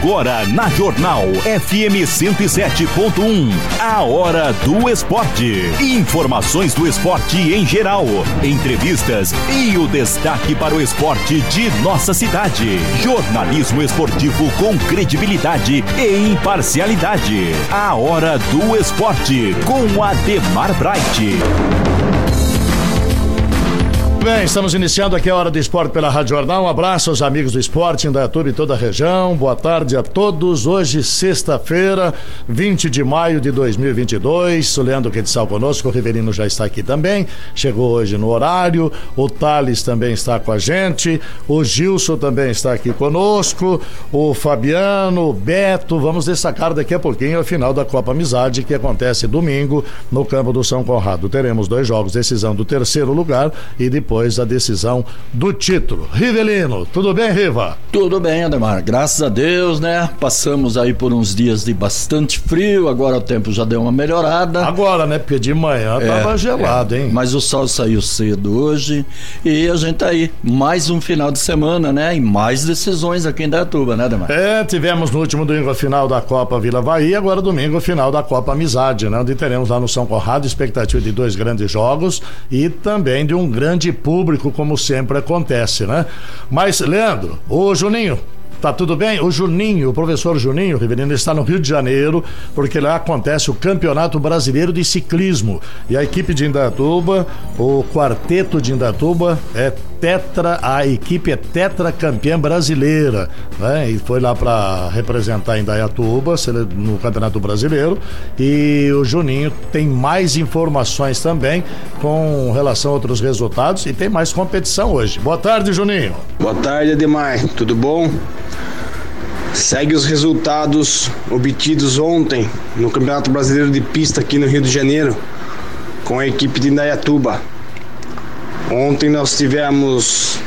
Agora na Jornal FM 107.1, a hora do esporte. Informações do esporte em geral, entrevistas e o destaque para o esporte de nossa cidade. Jornalismo esportivo com credibilidade e imparcialidade. A hora do esporte com Ademar Bright. Bem, estamos iniciando aqui a Hora do Esporte pela Rádio Jornal. Um abraço aos amigos do esporte em Dayatuba e toda a região. Boa tarde a todos. Hoje, sexta-feira, 20 de maio de 2022. O Leandro Quetzal conosco, o Riverino já está aqui também. Chegou hoje no horário. O Thales também está com a gente. O Gilson também está aqui conosco. O Fabiano, o Beto. Vamos destacar daqui a pouquinho a final da Copa Amizade, que acontece domingo no campo do São Conrado. Teremos dois jogos, decisão do terceiro lugar e depois depois a decisão do título. Rivelino, tudo bem, Riva? Tudo bem, Ademar. Graças a Deus, né? Passamos aí por uns dias de bastante frio, agora o tempo já deu uma melhorada. Agora, né? Porque de manhã é, tava gelado, é. hein? Mas o sol saiu cedo hoje e a gente tá aí. Mais um final de semana, né? E mais decisões aqui em Dayatuba, né, Ademar? É, tivemos no último domingo a final da Copa Vila Bahia, agora domingo a final da Copa Amizade, né? Onde teremos lá no São Conrado expectativa de dois grandes jogos e também de um grande público, como sempre acontece, né? Mas, Leandro, ô Juninho, Tá tudo bem? O Juninho, o professor Juninho Riverino, está no Rio de Janeiro, porque lá acontece o Campeonato Brasileiro de Ciclismo. E a equipe de Indatuba, o quarteto de Indatuba, é tetra, a equipe é tetra campeã brasileira, né? E foi lá para representar Indaiatuba no Campeonato Brasileiro. E o Juninho tem mais informações também com relação a outros resultados e tem mais competição hoje. Boa tarde, Juninho. Boa tarde, Ademar. Tudo bom? Segue os resultados obtidos ontem no Campeonato Brasileiro de Pista aqui no Rio de Janeiro com a equipe de Indaiatuba. Ontem nós tivemos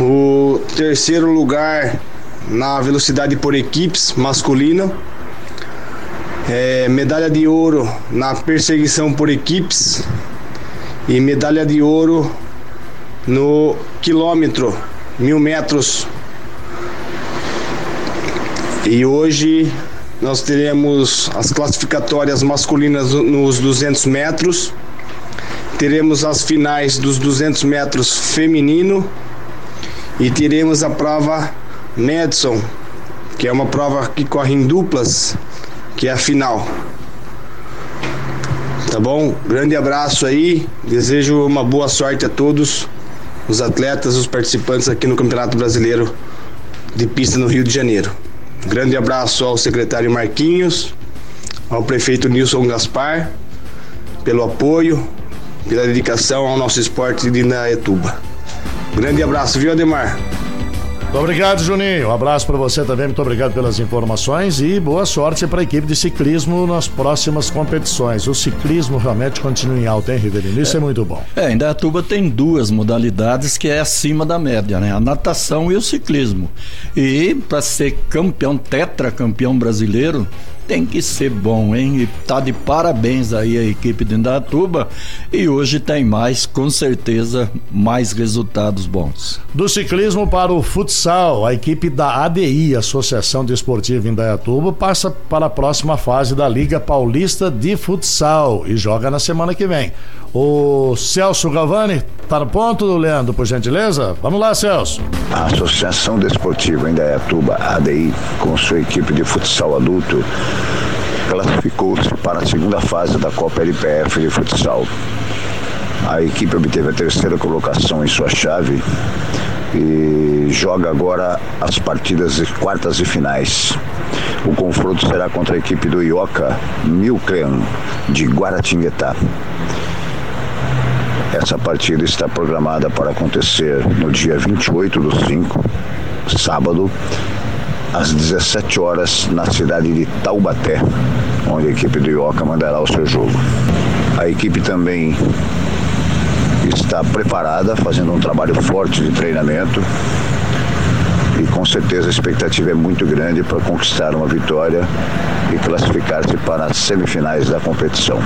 o terceiro lugar na velocidade por equipes masculina, é, medalha de ouro na perseguição por equipes e medalha de ouro no quilômetro, mil metros. E hoje nós teremos as classificatórias masculinas nos 200 metros teremos as finais dos 200 metros feminino e teremos a prova Madison, que é uma prova que corre em duplas, que é a final. Tá bom? Grande abraço aí, desejo uma boa sorte a todos os atletas, os participantes aqui no Campeonato Brasileiro de Pista no Rio de Janeiro. Grande abraço ao secretário Marquinhos, ao prefeito Nilson Gaspar, pelo apoio, pela dedicação ao nosso esporte de Inaetuba. Grande abraço, viu, Ademar? Muito obrigado, Juninho. Um abraço para você também. Muito obrigado pelas informações e boa sorte para a equipe de ciclismo nas próximas competições. O ciclismo realmente continua em alta, hein, Riverino? Isso é, é muito bom. É, Indaiatuba tem duas modalidades que é acima da média, né? A natação e o ciclismo. E para ser campeão, tetracampeão brasileiro, tem que ser bom, hein? E tá de parabéns aí a equipe de Indatuba e hoje tem mais, com certeza, mais resultados bons. Do ciclismo para o futsal, a equipe da ADI, Associação Desportiva Indaiatuba, passa para a próxima fase da Liga Paulista de Futsal e joga na semana que vem. O Celso Gavani tá no ponto, Leandro, por gentileza? Vamos lá, Celso. A Associação Desportiva Indaiatuba, ADI, com sua equipe de futsal adulto, classificou-se para a segunda fase da Copa LPF de futsal. A equipe obteve a terceira colocação em sua chave e joga agora as partidas de quartas e finais. O confronto será contra a equipe do Ioca Milcrean de Guaratinguetá. Essa partida está programada para acontecer no dia 28 do 5, sábado, às 17 horas, na cidade de Taubaté, onde a equipe do Ioca mandará o seu jogo. A equipe também está preparada, fazendo um trabalho forte de treinamento. E com certeza a expectativa é muito grande para conquistar uma vitória e classificar-se para as semifinais da competição.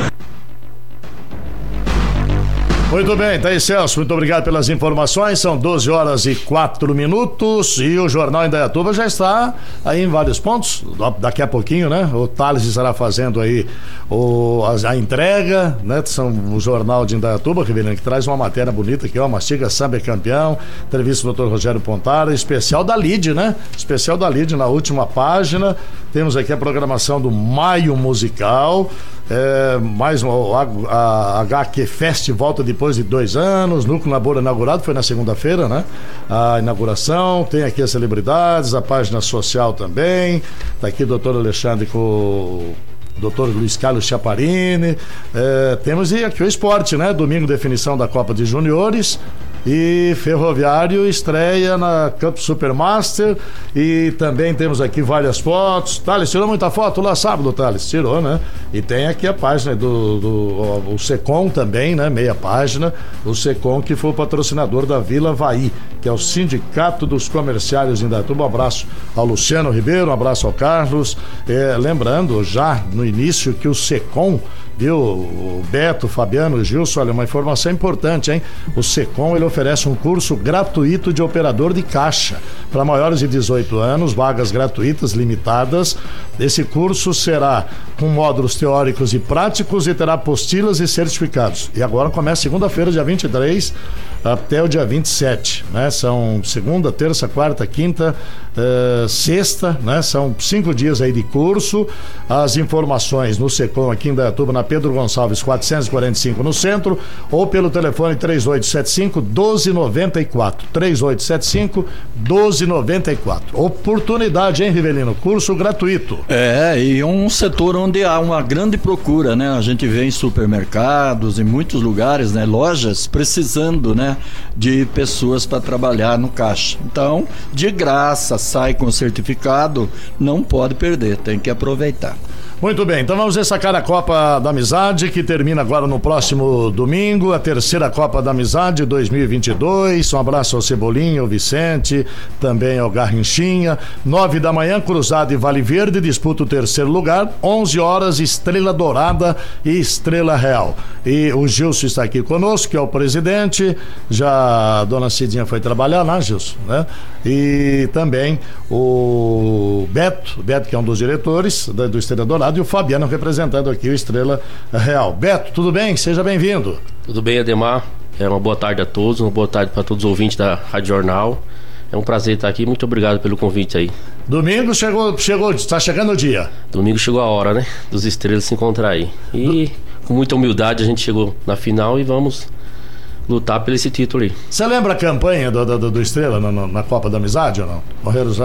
Muito bem, tá aí, Celso. Muito obrigado pelas informações. São 12 horas e 4 minutos e o Jornal Indaiatuba já está aí em vários pontos. Daqui a pouquinho, né? O Thales estará fazendo aí o, a, a entrega, né? São o Jornal de Indaiatuba, que, que traz uma matéria bonita aqui, ó. Mastiga Samba é campeão. Entrevista do Dr. Rogério Pontara, especial da LID, né? Especial da LID na última página. Temos aqui a programação do Maio Musical. É, mais um, a, a HQ Fest volta depois de dois anos. Núcleo Labor inaugurado, foi na segunda-feira, né? A inauguração. Tem aqui as celebridades, a página social também. Tá aqui o doutor Alexandre com o doutor Luiz Carlos Chaparini. É, temos aqui o esporte, né? Domingo, definição da Copa de Juniores. E Ferroviário estreia na Campo Supermaster. E também temos aqui várias fotos. Thales, tirou muita foto lá sábado, Thales? Tirou, né? E tem aqui a página do, do o Secom também, né? Meia página. O Secom que foi o patrocinador da Vila Vai, que é o Sindicato dos Comerciários em Datuba. Um abraço ao Luciano Ribeiro, um abraço ao Carlos. É, lembrando já no início que o Secom viu? O Beto, o Fabiano, o Gilson, olha, uma informação importante, hein? O Secom, ele oferece um curso gratuito de operador de caixa para maiores de 18 anos, vagas gratuitas, limitadas. Esse curso será com módulos teóricos e práticos e terá apostilas e certificados. E agora começa segunda-feira, dia 23, até o dia 27, né? São segunda, terça, quarta, quinta, uh, sexta, né? São cinco dias aí de curso. As informações no Secom aqui em Dayatuba, na Pedro Gonçalves 445 no centro, ou pelo telefone 3875 1294. 3875 1294. Oportunidade, hein, Rivelino? Curso gratuito. É, e um setor onde há uma grande procura, né? A gente vê em supermercados, em muitos lugares, né? Lojas precisando, né? De pessoas para trabalhar no caixa. Então, de graça, sai com certificado, não pode perder, tem que aproveitar. Muito bem, então vamos destacar a Copa da Amizade, que termina agora no próximo domingo, a terceira Copa da Amizade 2022. Um abraço ao Cebolinha, ao Vicente, também ao Garrinchinha. Nove da manhã, Cruzado e Vale Verde disputa o terceiro lugar. Onze horas, Estrela Dourada e Estrela Real. E o Gilson está aqui conosco, que é o presidente. Já a dona Cidinha foi trabalhar lá, Gilson, né? E também o Beto, Beto que é um dos diretores do Estrela Dourada lado e o Fabiano representando aqui o Estrela Real. Beto, tudo bem? Seja bem-vindo. Tudo bem, Ademar. É uma boa tarde a todos, uma boa tarde para todos os ouvintes da Rádio Jornal. É um prazer estar aqui. Muito obrigado pelo convite aí. Domingo chegou, chegou, está chegando o dia. Domingo chegou a hora, né? Dos estrelas se encontrar aí. E com muita humildade a gente chegou na final e vamos lutar por esse título aí. Você lembra a campanha do, do, do Estrela na, na, Copa da Amizade ou não?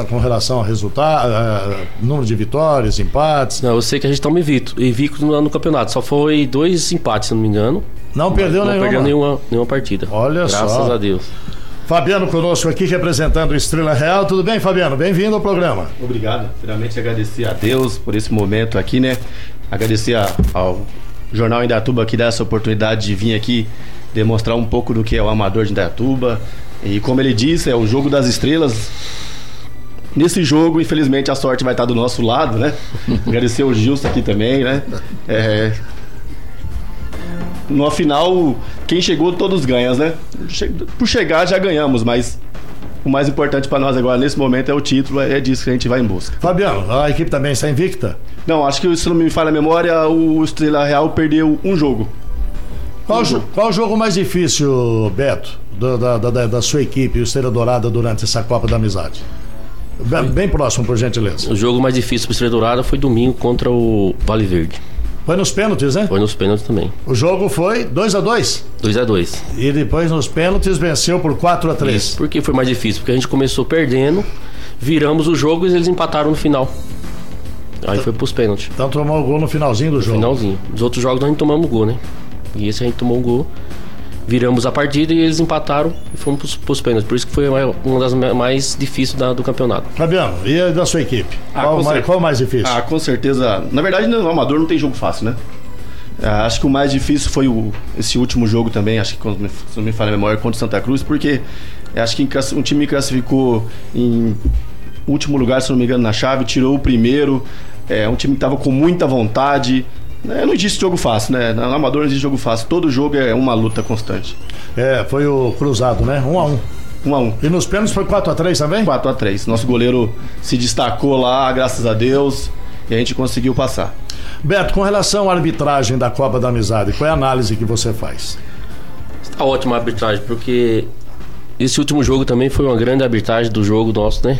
Com relação ao resultado, uh, número de vitórias, empates? Não, eu sei que a gente está invicto, invicto no, no campeonato. Só foi dois empates, se não me engano. Não perdeu não, nenhuma? Não perdeu nenhuma, nenhuma partida. Olha Graças só. Graças a Deus. Fabiano conosco aqui representando o Estrela Real. Tudo bem, Fabiano? Bem-vindo ao programa. Obrigado. Finalmente agradecer a Deus por esse momento aqui, né? Agradecer ao Jornal Indatuba que dá essa oportunidade de vir aqui demonstrar um pouco do que é o amador de Indaiatuba. E como ele disse, é o jogo das estrelas. Nesse jogo, infelizmente, a sorte vai estar do nosso lado, né? Agradecer o Gilson aqui também, né? É... No final, quem chegou, todos ganham, né? Por chegar, já ganhamos, mas o mais importante para nós agora, nesse momento, é o título, é disso que a gente vai em busca. Fabiano, a equipe também está invicta? Não, acho que, se não me falha a memória, o Estrela Real perdeu um jogo. Qual, qual o jogo mais difícil, Beto, da, da, da, sua equipe, o Estrela Dourada, durante essa Copa da Amizade? Bem, bem próximo, por gentileza. O jogo mais difícil para o Estrela Dourada foi domingo contra o Vale Verde. Foi nos pênaltis, né? Foi nos pênaltis também. O jogo foi 2 a 2 2 a 2 E depois nos pênaltis venceu por 4 a 3 Isso. Por que foi mais difícil? Porque a gente começou perdendo, viramos o jogo e eles empataram no final. Aí então, foi pros pênaltis. Então tomou o gol no finalzinho do no jogo. Finalzinho. Os outros jogos nós não tomamos gol, né? E esse a gente tomou um gol. Viramos a partida e eles empataram e fomos pros, pros pênaltis. Por isso que foi uma das mais difíceis da, do campeonato. Fabiano, e da sua equipe? Ah, qual, mais, qual mais difícil? Ah, com certeza. Na verdade, no Amador não tem jogo fácil, né? Ah, acho que o mais difícil foi o, esse último jogo também, acho que se não me falha a memória, contra o Santa Cruz, porque acho que um time classificou em último lugar, se não me engano, na chave, tirou o primeiro. É um time que estava com muita vontade, não existe jogo fácil, né? No amador não existe jogo fácil. Todo jogo é uma luta constante. É, foi o cruzado, né? Um a um. Um a um. E nos pênaltis foi 4x3 também? 4 a 3 Nosso goleiro se destacou lá, graças a Deus, e a gente conseguiu passar. Beto, com relação à arbitragem da Copa da Amizade, qual é a análise que você faz? Está ótima a arbitragem, porque esse último jogo também foi uma grande arbitragem do jogo nosso, né?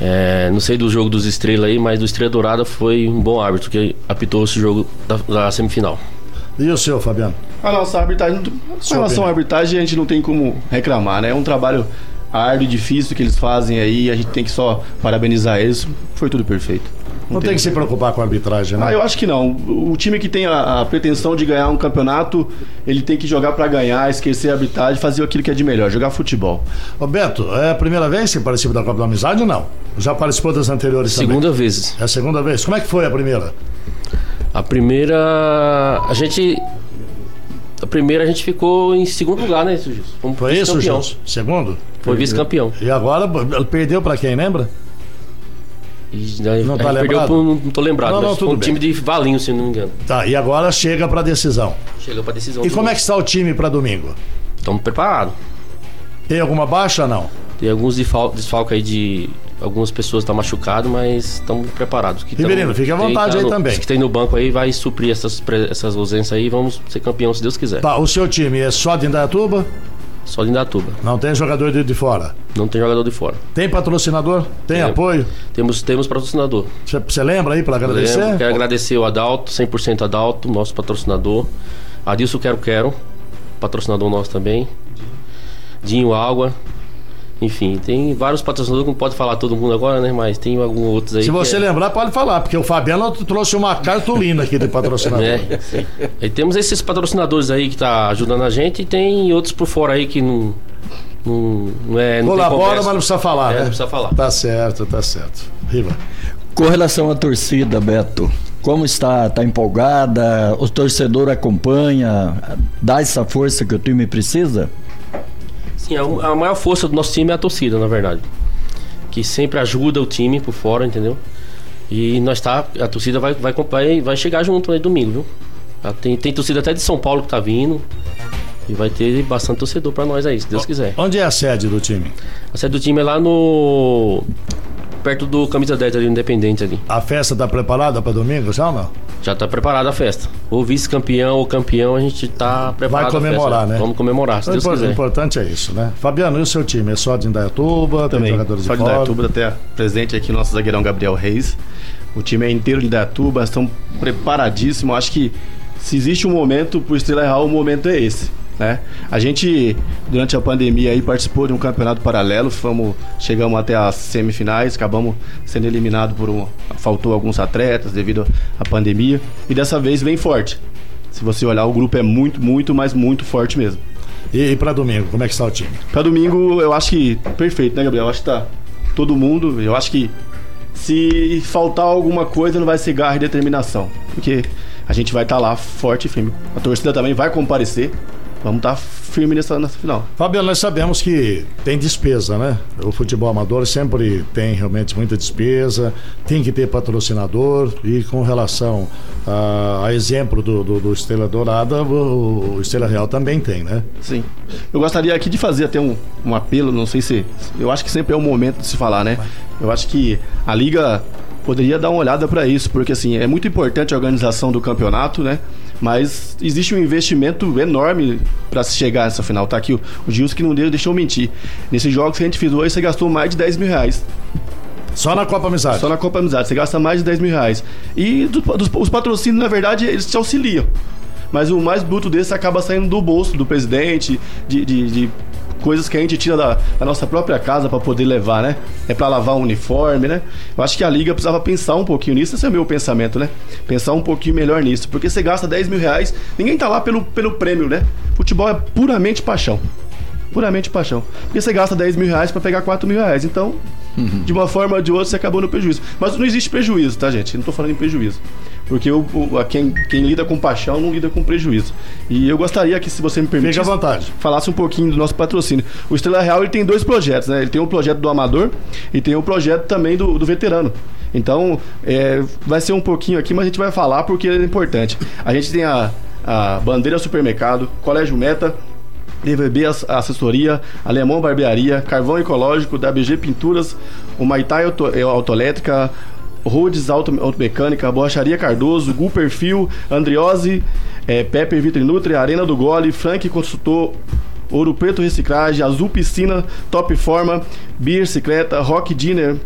É, não sei do jogo dos Estrela aí, mas do Estrela Dourada foi um bom árbitro que apitou esse jogo da, da semifinal. E o seu, Fabiano? A nossa arbitragem, com relação à arbitragem, a gente não tem como reclamar, né? É um trabalho árduo e difícil que eles fazem aí, a gente tem que só parabenizar eles. Foi tudo perfeito. Não, tem que se preocupar com a arbitragem, né? Ah, eu acho que não. O time que tem a, a pretensão de ganhar um campeonato, ele tem que jogar pra ganhar, esquecer a arbitragem, fazer aquilo que é de melhor, jogar futebol. Ô Beto, é a primeira vez que participa da Copa da Amizade ou não? Já participou das anteriores Segunda também? vez. É a segunda vez. Como é que foi a primeira? A primeira. A gente. A primeira a gente ficou em segundo lugar, né? Fomos Foi isso. Gilson? Segundo? Foi vice-campeão. E agora ele perdeu pra quem, lembra? E Não tá lembrado? pro, não tô lembrado, Não, não, tudo um bem. time de Valinho, se não me engano. Tá, e agora chega pra decisão. Chega pra decisão. E como é que está o time pra domingo? Estamos preparados. Tem alguma baixa não? Tem alguns desfal- desfalques aí de. Algumas pessoas estão machucadas, mas estamos preparados. Que Riverino, fique à vontade tá aí no- também. Que tem no banco aí vai suprir essas, essas ausências aí. Vamos ser campeão se Deus quiser. Tá, o seu time é só de Indaiatuba? Só de Indatuba. Não tem jogador de, de fora? Não tem jogador de fora. Tem patrocinador? Tem Tem. apoio? Temos, temos patrocinador. Você lembra aí para agradecer? Lembro, quero agradecer o Adalto, 100% Adalto, nosso patrocinador. Adilson Quero Quero, patrocinador nosso também. Dinho Água. Enfim, tem vários patrocinadores que não pode falar todo mundo agora, né? Mas tem alguns outros aí. Se você é- lembrar, pode falar, porque o Fabiano trouxe uma cartolina aqui de patrocinador. É, sim. Aí temos esses patrocinadores aí que tá ajudando a gente e tem outros por fora aí que não. Não, não é. Não Colabora, mas não precisa falar, É, né? não precisa falar. Tá certo, tá certo. Riva. Com relação à torcida, Beto, como está? Está empolgada? O torcedor acompanha? Dá essa força que o time precisa? Sim, a, a maior força do nosso time é a torcida, na verdade. Que sempre ajuda o time por fora, entendeu? E nós tá. A torcida vai, vai, vai, vai chegar junto aí domingo, viu? Tem, tem torcida até de São Paulo que tá vindo. E vai ter bastante torcedor pra nós aí, se Deus quiser. Onde é a sede do time? A sede do time é lá no. Perto do Camisa 10 ali, Independente ali. A festa tá preparada para domingo, já ou não? Já tá preparada a festa. Ou vice-campeão ou campeão, a gente tá preparado. Vai a festa. comemorar, né? Vamos comemorar, se O Deus quiser. importante é isso, né? Fabiano, e o seu time? É só de Indaiatuba? Tem Também. jogadores de Só de fora? Indaiatuba, até presente aqui o nosso zagueirão Gabriel Reis. O time é inteiro de Indaiatuba, estão preparadíssimos. Acho que se existe um momento pro Estrela Real, o momento é esse. Né? A gente, durante a pandemia, aí, participou de um campeonato paralelo, fomos, chegamos até as semifinais, acabamos sendo eliminados por um. Faltou alguns atletas devido à pandemia. E dessa vez vem forte. Se você olhar, o grupo é muito, muito, mas muito forte mesmo. E, e para domingo, como é que está o time? Pra domingo, eu acho que perfeito, né, Gabriel? Eu acho que tá todo mundo. Eu acho que se faltar alguma coisa, não vai ser garra e determinação. Porque a gente vai estar lá forte e firme. A torcida também vai comparecer. Vamos estar firme nessa, nessa final. Fabiano, nós sabemos que tem despesa, né? O futebol amador sempre tem realmente muita despesa, tem que ter patrocinador e com relação a, a exemplo do, do, do Estrela Dourada, o, o Estrela Real também tem, né? Sim. Eu gostaria aqui de fazer até um, um apelo, não sei se. Eu acho que sempre é o momento de se falar, né? Eu acho que a Liga poderia dar uma olhada para isso, porque assim, é muito importante a organização do campeonato, né? Mas existe um investimento enorme para se chegar nessa final. Tá aqui o, o Gilson que não deu- deixou mentir. Nesses jogos que a gente fez hoje, você gastou mais de 10 mil reais. Só na Copa Amizade. Só na Copa Amizade, você gasta mais de 10 mil reais. E do- dos- os patrocínios, na verdade, eles te auxiliam. Mas o mais bruto desse acaba saindo do bolso do presidente, de, de- de coisas que a gente tira da, da nossa própria casa para poder levar, né? É para lavar o uniforme, né? Eu acho que a liga precisava pensar um pouquinho nisso, esse é o meu pensamento, né? Pensar um pouquinho melhor nisso, porque você gasta 10 mil reais, ninguém tá lá pelo, pelo prêmio, né? Futebol é puramente paixão. Puramente paixão. Porque você gasta 10 mil reais pra pegar 4 mil reais. Então, de uma forma ou de outra, você acabou no prejuízo. Mas não existe prejuízo, tá, gente? Eu não tô falando em prejuízo. Porque o- a quem, quem lida com paixão não lida com prejuízo. E eu gostaria que, se você me permitisse, Fique à vontade. falasse um pouquinho do nosso patrocínio. O Estrela Real ele tem dois projetos, né? Ele tem o projeto do amador e tem o projeto também do, do veterano. Então, é, vai ser um pouquinho aqui, mas a gente vai falar porque é importante. A gente tem a, a Bandeira Supermercado, Colégio Meta, DVB Assessoria, Alemão Barbearia, Carvão Ecológico, WG Pinturas, o Maitai é, Autoelétrica, Rhodes Auto, Automecânica, Borracharia Cardoso, Gu Perfil, Andriose, é, Pepper Vitrinutri, Arena do Gole, Frank Consultor, Ouro Preto Reciclagem, Azul Piscina, Top Forma, Bicicleta, Rock Dinner,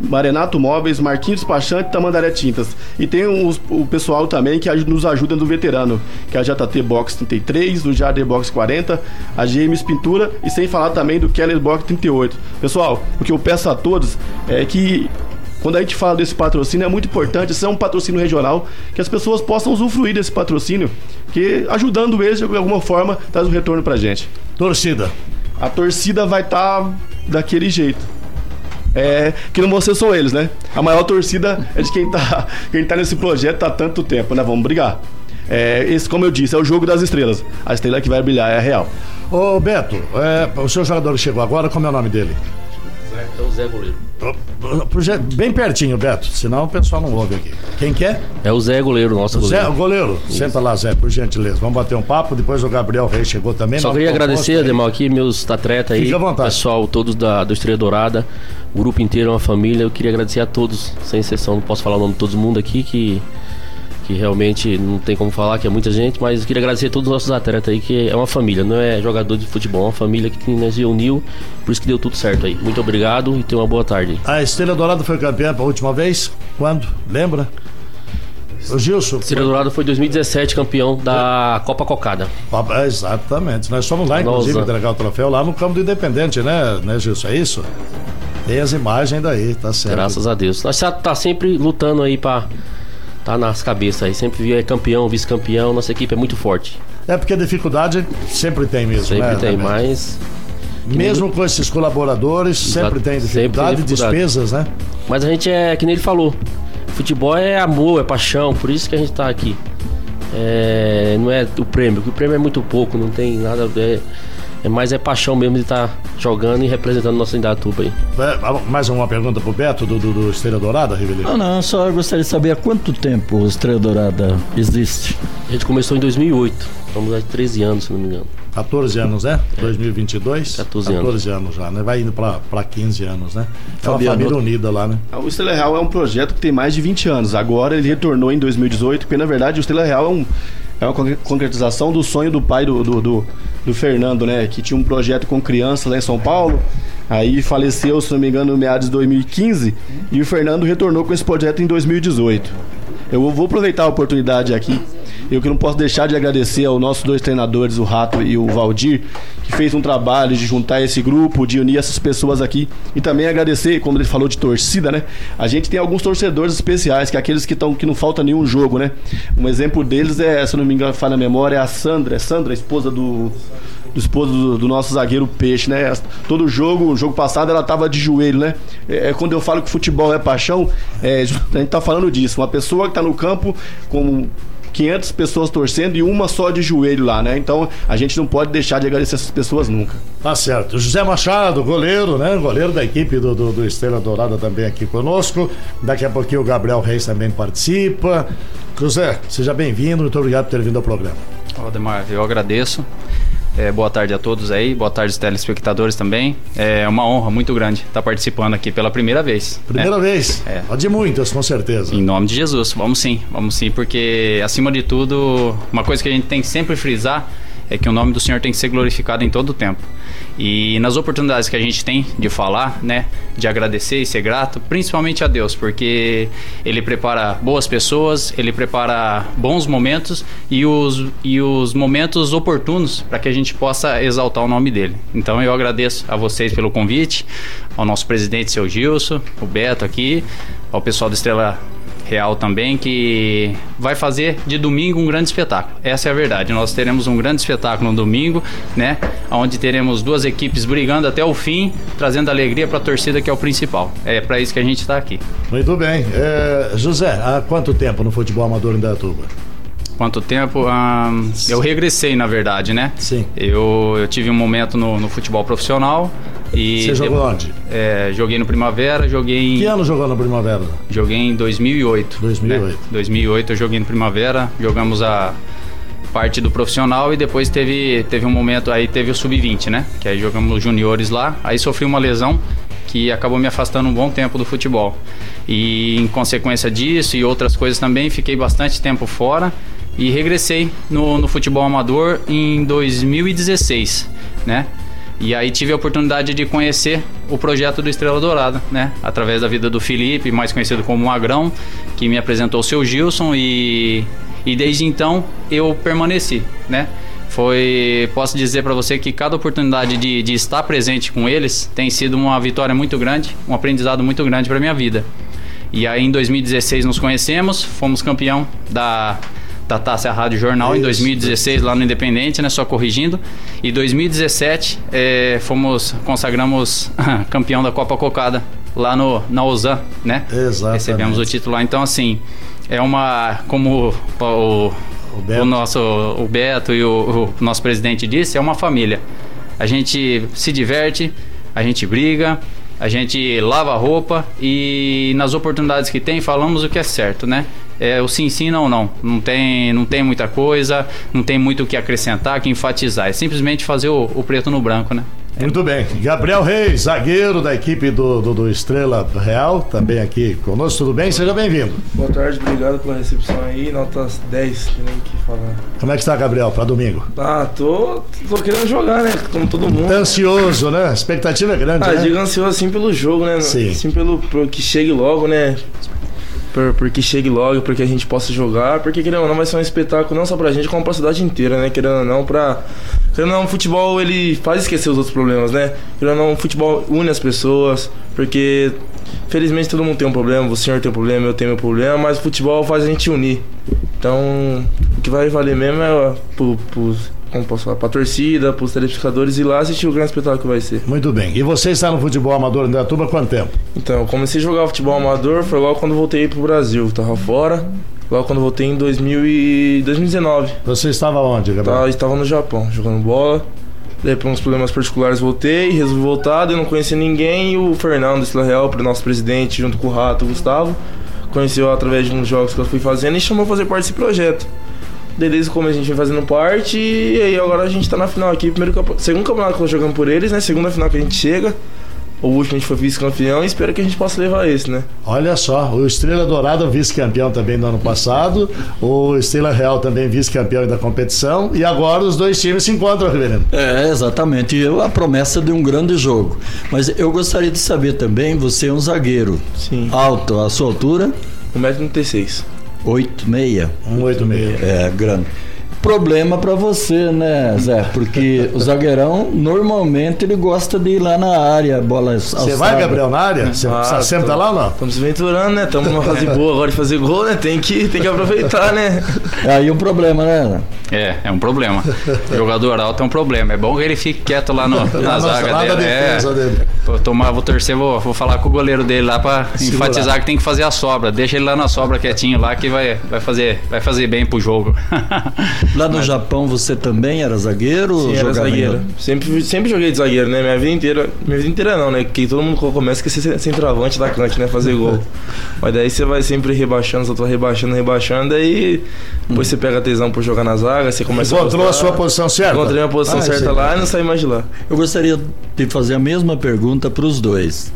Marenato Móveis, Marquinhos Despachante Tamandaré Tintas. E tem os, o pessoal também que nos ajuda no veterano, que é a JT Box 33, o Jardim Box 40, a James Pintura e sem falar também do Keller Box 38. Pessoal, o que eu peço a todos é que quando a gente fala desse patrocínio, é muito importante ser um patrocínio regional, que as pessoas possam usufruir desse patrocínio, que ajudando eles de alguma forma traz um retorno pra gente. Torcida. A torcida vai estar tá daquele jeito é, que não ser só eles, né? A maior torcida é de quem tá, quem tá nesse projeto há tanto tempo, né? Vamos brigar. É, esse, como eu disse, é o jogo das estrelas. A estrela que vai brilhar é a real. Ô Beto, é, o seu jogador chegou agora, como é o nome dele? É o Zé Goleiro. Bem pertinho, Beto, senão o pessoal não ouve aqui. Quem que é? É o Zé Goleiro, nosso goleiro. Zé, o goleiro. Isso. Senta lá, Zé, por gentileza. Vamos bater um papo. Depois o Gabriel Reis chegou também. Só queria agradecer, Ademar, aqui, meus atletas aí. Fique à vontade. Pessoal, todos da, do Estrela Dourada. O grupo inteiro, uma família. Eu queria agradecer a todos, sem exceção. Não posso falar o nome de todo mundo aqui, que que realmente não tem como falar, que é muita gente, mas eu queria agradecer a todos os nossos atletas aí, que é uma família, não é jogador de futebol, é uma família que nos uniu, por isso que deu tudo certo aí. Muito obrigado e tenha uma boa tarde. A Estrela Dourada foi campeã pela última vez? Quando? Lembra? O Gilson. Estrela Dourada foi 2017 campeão da Copa Cocada. Exatamente. Nós fomos lá, inclusive, Nossa. entregar o troféu lá no campo do Independente, né, né Gilson? É isso? Tem as imagens daí, tá certo. Graças a Deus. Nós tá sempre lutando aí para tá nas cabeças aí. Sempre é campeão, vice-campeão, nossa equipe é muito forte. É porque a dificuldade sempre tem mesmo, sempre né? tem, mas. Mesmo com esses colaboradores, sempre tem dificuldade, sempre tem dificuldade. despesas, né? Mas a gente é, que nem ele falou, futebol é amor, é paixão, por isso que a gente tá aqui. É, não é o prêmio, porque o prêmio é muito pouco, não tem nada. É, é mais é paixão mesmo de estar tá jogando e representando nossa Indatuba aí. É, mais uma pergunta pro Beto do, do, do Estrela Dourada, Rivelino? Não, não, só gostaria de saber há quanto tempo o Estrela Dourada existe. A gente começou em 2008, estamos há 13 anos, se não me engano. 14 anos, né? É. 2022? 14 anos. 14 anos já, né? Vai indo para 15 anos, né? É uma família unida lá, né? O Estrela Real é um projeto que tem mais de 20 anos. Agora ele retornou em 2018, porque na verdade o Estrela Real é um é uma concretização do sonho do pai do, do, do, do, Fernando, né? Que tinha um projeto com crianças lá em São Paulo. Aí faleceu, se não me engano, no meados de 2015. E o Fernando retornou com esse projeto em 2018. Eu vou aproveitar a oportunidade aqui eu que não posso deixar de agradecer aos nossos dois treinadores, o Rato e o Valdir, que fez um trabalho de juntar esse grupo, de unir essas pessoas aqui. E também agradecer, como ele falou de torcida, né? A gente tem alguns torcedores especiais, que é aqueles que estão que não falta nenhum jogo, né? Um exemplo deles é, se não me engano, fala na memória, é a Sandra, é Sandra, esposa do do esposo do, do, nosso zagueiro Peixe, né? Todo jogo, jogo passado ela tava de joelho, né? É, é, quando eu falo que futebol é paixão, é, a gente tá falando disso. Uma pessoa que tá no campo com 500 pessoas torcendo e uma só de joelho lá, né? Então a gente não pode deixar de agradecer essas pessoas nunca. Tá certo. José Machado, goleiro, né? Goleiro da equipe do, do, do Estrela Dourada também aqui conosco. Daqui a pouquinho o Gabriel Reis também participa. José, seja bem-vindo, muito obrigado por ter vindo ao programa. Aldemar, eu agradeço. É, boa tarde a todos aí, boa tarde aos telespectadores também. É uma honra muito grande estar participando aqui pela primeira vez. Primeira né? vez? É. De muitas, com certeza. Em nome de Jesus, vamos sim, vamos sim, porque acima de tudo, uma coisa que a gente tem que sempre frisar é que o nome do Senhor tem que ser glorificado em todo o tempo. E nas oportunidades que a gente tem de falar, né, de agradecer e ser grato, principalmente a Deus, porque Ele prepara boas pessoas, Ele prepara bons momentos e os, e os momentos oportunos para que a gente possa exaltar o nome dele. Então eu agradeço a vocês pelo convite, ao nosso presidente, seu Gilson, o Beto aqui, ao pessoal do Estrela Real também, que vai fazer de domingo um grande espetáculo. Essa é a verdade. Nós teremos um grande espetáculo no domingo, né? Onde teremos duas equipes brigando até o fim, trazendo alegria para a torcida, que é o principal. É para isso que a gente está aqui. Muito bem. É, José, há quanto tempo no futebol amador em Datuba? Quanto tempo? Ah, eu regressei, na verdade, né? Sim. Eu, eu tive um momento no, no futebol profissional e... Você jogou onde? É, joguei no Primavera, joguei em... Que ano jogou na Primavera? Joguei em 2008. 2008. Né? 2008 eu joguei no Primavera, jogamos a parte do profissional e depois teve, teve um momento, aí teve o sub-20, né? Que aí jogamos juniores lá, aí sofri uma lesão que acabou me afastando um bom tempo do futebol. E em consequência disso e outras coisas também, fiquei bastante tempo fora e regressei no, no futebol amador em 2016, né? E aí tive a oportunidade de conhecer o projeto do Estrela Dourada, né? Através da vida do Felipe, mais conhecido como Magrão, que me apresentou o seu Gilson e, e desde então eu permaneci, né? Foi, posso dizer para você que cada oportunidade de, de estar presente com eles tem sido uma vitória muito grande, um aprendizado muito grande para minha vida. E aí em 2016 nos conhecemos, fomos campeão da da Taça Rádio Jornal Isso. em 2016 lá no Independente, né? Só corrigindo. E 2017 é, fomos consagramos campeão da Copa Cocada lá no na Ozan, né? Exatamente. Recebemos o título lá. Então assim é uma como o, o, o nosso o Beto e o, o nosso presidente disse é uma família. A gente se diverte, a gente briga, a gente lava a roupa e nas oportunidades que tem falamos o que é certo, né? É o sim, sim, não, não. Não tem, não tem muita coisa, não tem muito o que acrescentar, que enfatizar. É simplesmente fazer o, o preto no branco, né? Muito bem. Gabriel Reis, zagueiro da equipe do, do, do, Estrela Real, também aqui conosco. Tudo bem? Seja bem-vindo. Boa tarde, obrigado pela recepção aí. Notas 10, que nem que falar. Como é que está, Gabriel, para domingo? Ah, tô, tô querendo jogar, né? Como todo mundo. Tá ansioso, né? A expectativa é grande. Ah, né? digo ansioso assim pelo jogo, né? Sim. Assim pelo, pelo que chegue logo, né? Por, porque chegue logo, porque a gente possa jogar, porque querendo ou não vai ser um espetáculo não só pra gente, como pra cidade inteira, né? Querendo ou não, pra. Querendo ou não, o futebol ele faz esquecer os outros problemas, né? Querendo ou não, o futebol une as pessoas, porque felizmente todo mundo tem um problema, o senhor tem um problema, eu tenho meu problema, mas o futebol faz a gente unir. Então, o que vai valer mesmo é pro, pro como posso falar, pra torcida, pros telespectadores ir lá assistir o grande espetáculo que vai ser. Muito bem. E você está no futebol amador em Datuba há quanto tempo? Então, eu comecei a jogar futebol amador foi logo quando voltei pro Brasil. Tava fora. Logo quando voltei em 2000 e 2019. Você estava onde, Gabriel? Tava, estava no Japão, jogando bola. Daí, por uns problemas particulares, voltei, resolvi voltar. Eu não conhecia ninguém. E o Fernando Real, nosso presidente, junto com o Rato, o Gustavo, conheceu através de uns jogos que eu fui fazendo e chamou a fazer parte desse projeto desde como a gente vem fazendo parte e aí agora a gente tá na final aqui, primeiro segundo campeonato que nós jogamos por eles, né? Segunda final que a gente chega. O último a gente foi vice-campeão e espero que a gente possa levar esse, né? Olha só, o Estrela Dourada vice-campeão também no ano passado, o Estrela Real também vice-campeão da competição e agora os dois times se encontram, Reverendo. É, exatamente, e a promessa de um grande jogo. Mas eu gostaria de saber também, você é um zagueiro. Sim. Alto, a sua altura? 1,96m. 86. 186. É, grande problema para você, né, Zé? Porque o zagueirão normalmente ele gosta de ir lá na área, bola Você vai, Gabriel, na área? Você ah, sempre tá lá ou não? Estamos se aventurando, né? Estamos numa fase boa agora de fazer gol, né? Tem que, tem que aproveitar, né? É aí um problema, né? É, é um problema. O jogador alto é um problema. É bom que ele fique quieto lá no, na zaga lá dele. É, dele. Vou, tomar, vou torcer, vou, vou falar com o goleiro dele lá para enfatizar que tem que fazer a sobra. Deixa ele lá na sobra quietinho lá que vai, vai, fazer, vai fazer bem pro jogo. Lá no Mas... Japão você também era zagueiro? Sim, era zagueiro. Sempre, sempre joguei de zagueiro, né? Minha vida inteira. Minha vida inteira não, né? Que todo mundo começa com ser centroavante da cante, né? Fazer gol. Mas daí você vai sempre rebaixando, só tô rebaixando, rebaixando, aí depois hum. você pega tesão por jogar na zaga, você começa Encontrou a, a sua posição certa? Encontrei a posição ah, certa lá e não saí mais de lá. Eu gostaria de fazer a mesma pergunta para os dois.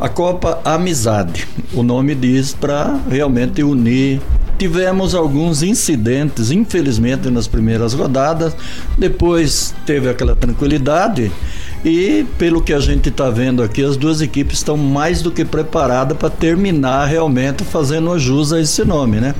A Copa Amizade, o nome diz para realmente unir Tivemos alguns incidentes, infelizmente, nas primeiras rodadas. Depois teve aquela tranquilidade. E pelo que a gente está vendo aqui, as duas equipes estão mais do que preparadas para terminar realmente fazendo jus a esse nome, né?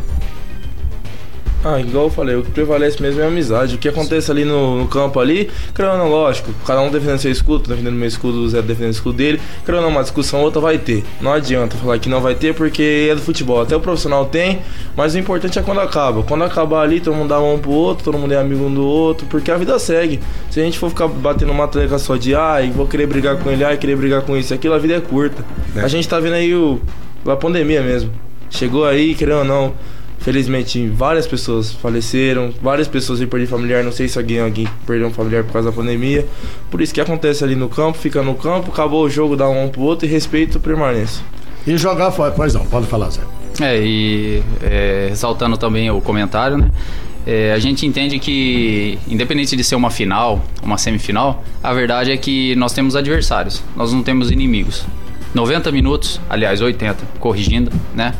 Ah, igual eu falei, o que prevalece mesmo é a amizade. O que acontece ali no, no campo ali, creio não, lógico, cada um defendendo seu escudo, defendendo meu escudo, o Zé defendendo o escudo dele, creio não, uma discussão outra vai ter. Não adianta falar que não vai ter porque é do futebol. Até o profissional tem, mas o importante é quando acaba. Quando acabar ali, todo mundo dá mão pro outro, todo mundo é amigo um do outro, porque a vida segue. Se a gente for ficar batendo uma treca só de ai, vou querer brigar com ele, ai, querer brigar com isso e aquilo, a vida é curta. É. A gente tá vendo aí o, a pandemia mesmo. Chegou aí, querendo ou não Felizmente, várias pessoas faleceram, várias pessoas perderam familiar. Não sei se alguém, alguém perdeu um familiar por causa da pandemia. Por isso que acontece ali no campo, fica no campo, acabou o jogo, dá um pro outro e respeito permanece. E jogar fora, pois não, pode falar, Zé. É, e é, ressaltando também o comentário, né? É, a gente entende que, independente de ser uma final, uma semifinal, a verdade é que nós temos adversários, nós não temos inimigos. 90 minutos, aliás, 80, corrigindo, né?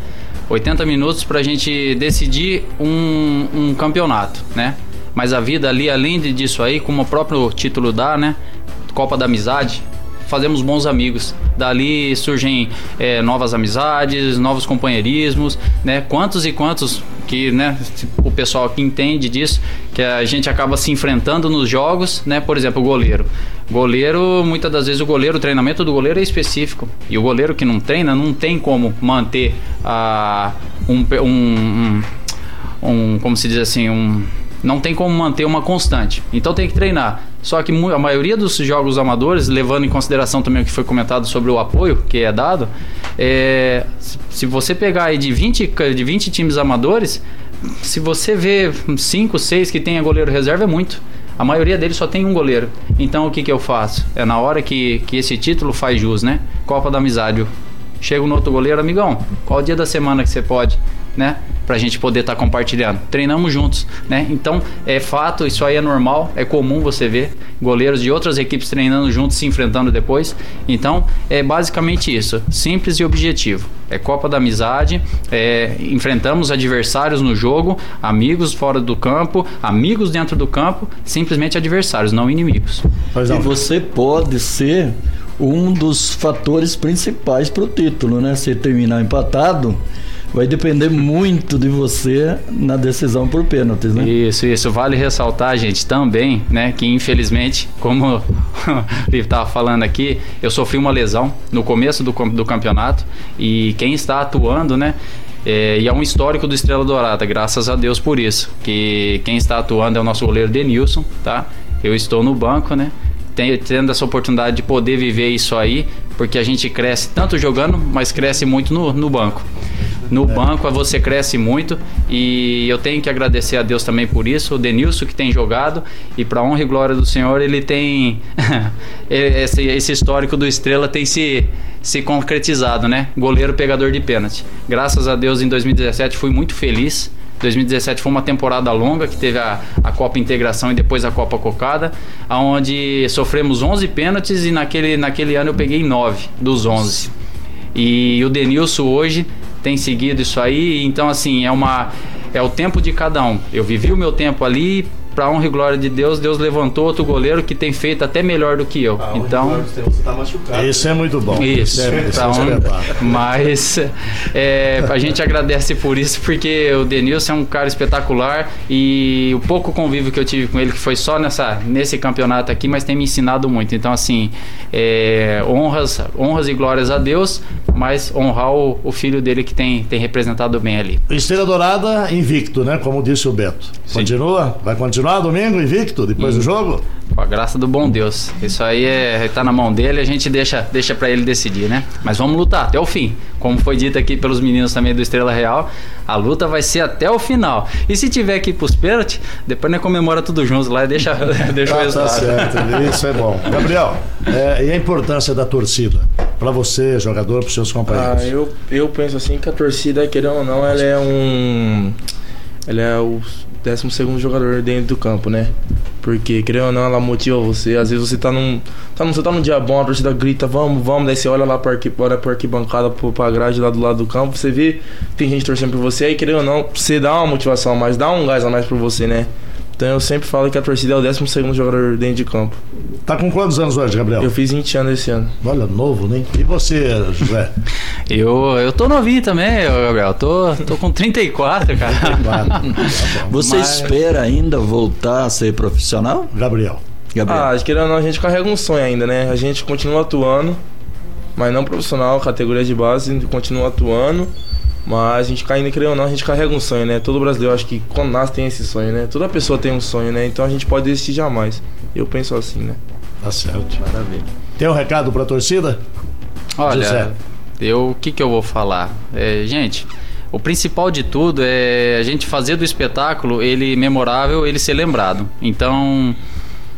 80 minutos para a gente decidir um, um campeonato, né? Mas a vida ali, além disso aí, como o próprio título dá, né? Copa da Amizade, fazemos bons amigos. Dali surgem é, novas amizades, novos companheirismos, né? Quantos e quantos que, né? O pessoal que entende disso, que a gente acaba se enfrentando nos jogos, né? Por exemplo, o goleiro. Goleiro, muitas das vezes o goleiro, o treinamento do goleiro é específico. E o goleiro que não treina não tem como manter a, um, um, um, um como se diz assim, um não tem como manter uma constante. Então tem que treinar. Só que a maioria dos jogos amadores, levando em consideração também o que foi comentado sobre o apoio que é dado, é, se você pegar aí de 20, de 20 times amadores, se você vê 5, 6 que tem goleiro reserva, é muito. A maioria deles só tem um goleiro. Então o que, que eu faço? É na hora que, que esse título faz jus, né? Copa da Amizade. Chega no outro goleiro, amigão, qual dia da semana que você pode? né? Pra gente poder estar tá compartilhando. Treinamos juntos, né? Então, é fato, isso aí é normal, é comum você ver goleiros de outras equipes treinando juntos, se enfrentando depois. Então, é basicamente isso, simples e objetivo. É Copa da Amizade, é, enfrentamos adversários no jogo, amigos fora do campo, amigos dentro do campo, simplesmente adversários, não inimigos. E você pode ser um dos fatores principais para o título, né? Se terminar empatado, vai depender muito de você na decisão por pênaltis, né? Isso, isso. Vale ressaltar, gente, também, né, que infelizmente, como o estava falando aqui, eu sofri uma lesão no começo do, do campeonato e quem está atuando, né, é, e é um histórico do Estrela Dourada, graças a Deus por isso. Que quem está atuando é o nosso goleiro Denilson, tá? Eu estou no banco, né? Tendo essa oportunidade de poder viver isso aí, porque a gente cresce tanto jogando, mas cresce muito no, no banco. No banco você cresce muito e eu tenho que agradecer a Deus também por isso. O Denilson que tem jogado e para honra e glória do Senhor ele tem esse, esse histórico do Estrela tem se se concretizado, né? Goleiro pegador de pênalti. Graças a Deus em 2017 fui muito feliz. 2017 foi uma temporada longa que teve a, a Copa Integração e depois a Copa Cocada, onde sofremos 11 pênaltis e naquele, naquele ano eu peguei 9 dos 11. E o Denilson hoje tem seguido isso aí. Então, assim, é uma. É o tempo de cada um. Eu vivi o meu tempo ali, para honra e glória de Deus, Deus levantou outro goleiro que tem feito até melhor do que eu. Ah, então, você tá machucado. Isso é muito bom. Isso. É, é mas é, a gente agradece por isso, porque o Denilson é um cara espetacular e o pouco convívio que eu tive com ele, que foi só nessa, nesse campeonato aqui, mas tem me ensinado muito. Então, assim, é, honras, honras e glórias a Deus, mas honrar o, o, filho dele que tem, tem representado bem ali. Estrela Dourada invicto, né? Como disse o Beto. Sim. Continua? Vai continuar domingo invicto depois do jogo? Com a graça do bom Deus. Isso aí é, tá na mão dele, a gente deixa, deixa para ele decidir, né? Mas vamos lutar até o fim. Como foi dito aqui pelos meninos também do Estrela Real, a luta vai ser até o final. E se tiver que ir pros pênaltis, depois nós comemora tudo juntos lá e deixa, deixa tá, o resultado. Tá certo, isso é bom. Gabriel, é, e a importância da torcida? para você, jogador, para seus companheiros? Ah, eu, eu penso assim que a torcida, querendo ou não, ela é um. Ela é o 12 segundo jogador dentro do campo, né? Porque, querendo ou não, ela motiva você. Às vezes você tá num. Tá num você tá num dia bom, a torcida grita, vamos, vamos, daí você olha lá pra, arqui, olha pra arquibancada, pra grade lá do lado do campo, você vê tem gente torcendo por você, aí querendo ou não, você dá uma motivação a mais, dá um gás a mais pra você, né? Então eu sempre falo que a torcida é o 12 jogador dentro de campo. Tá com quantos anos hoje, Gabriel? Eu fiz 20 anos esse ano. Olha, novo, né? E você, José? eu, eu tô novinho também, Gabriel. Tô, tô com 34, cara. 34. Tá você Mas... espera ainda voltar a ser profissional? Gabriel. Gabriel. Ah, querendo ou não, a gente carrega um sonho ainda, né? A gente continua atuando, mas não profissional, categoria de base, continua atuando. Mas a gente ainda creio ou não, a gente carrega um sonho, né? Todo brasileiro acho que quando nasce tem esse sonho, né? Toda pessoa tem um sonho, né? Então a gente pode desistir jamais. Eu penso assim, né? Tá certo. Maravilha. Tem um recado pra torcida? Olha, José. eu o que, que eu vou falar? É, gente, O principal de tudo é a gente fazer do espetáculo ele memorável, ele ser lembrado. Então,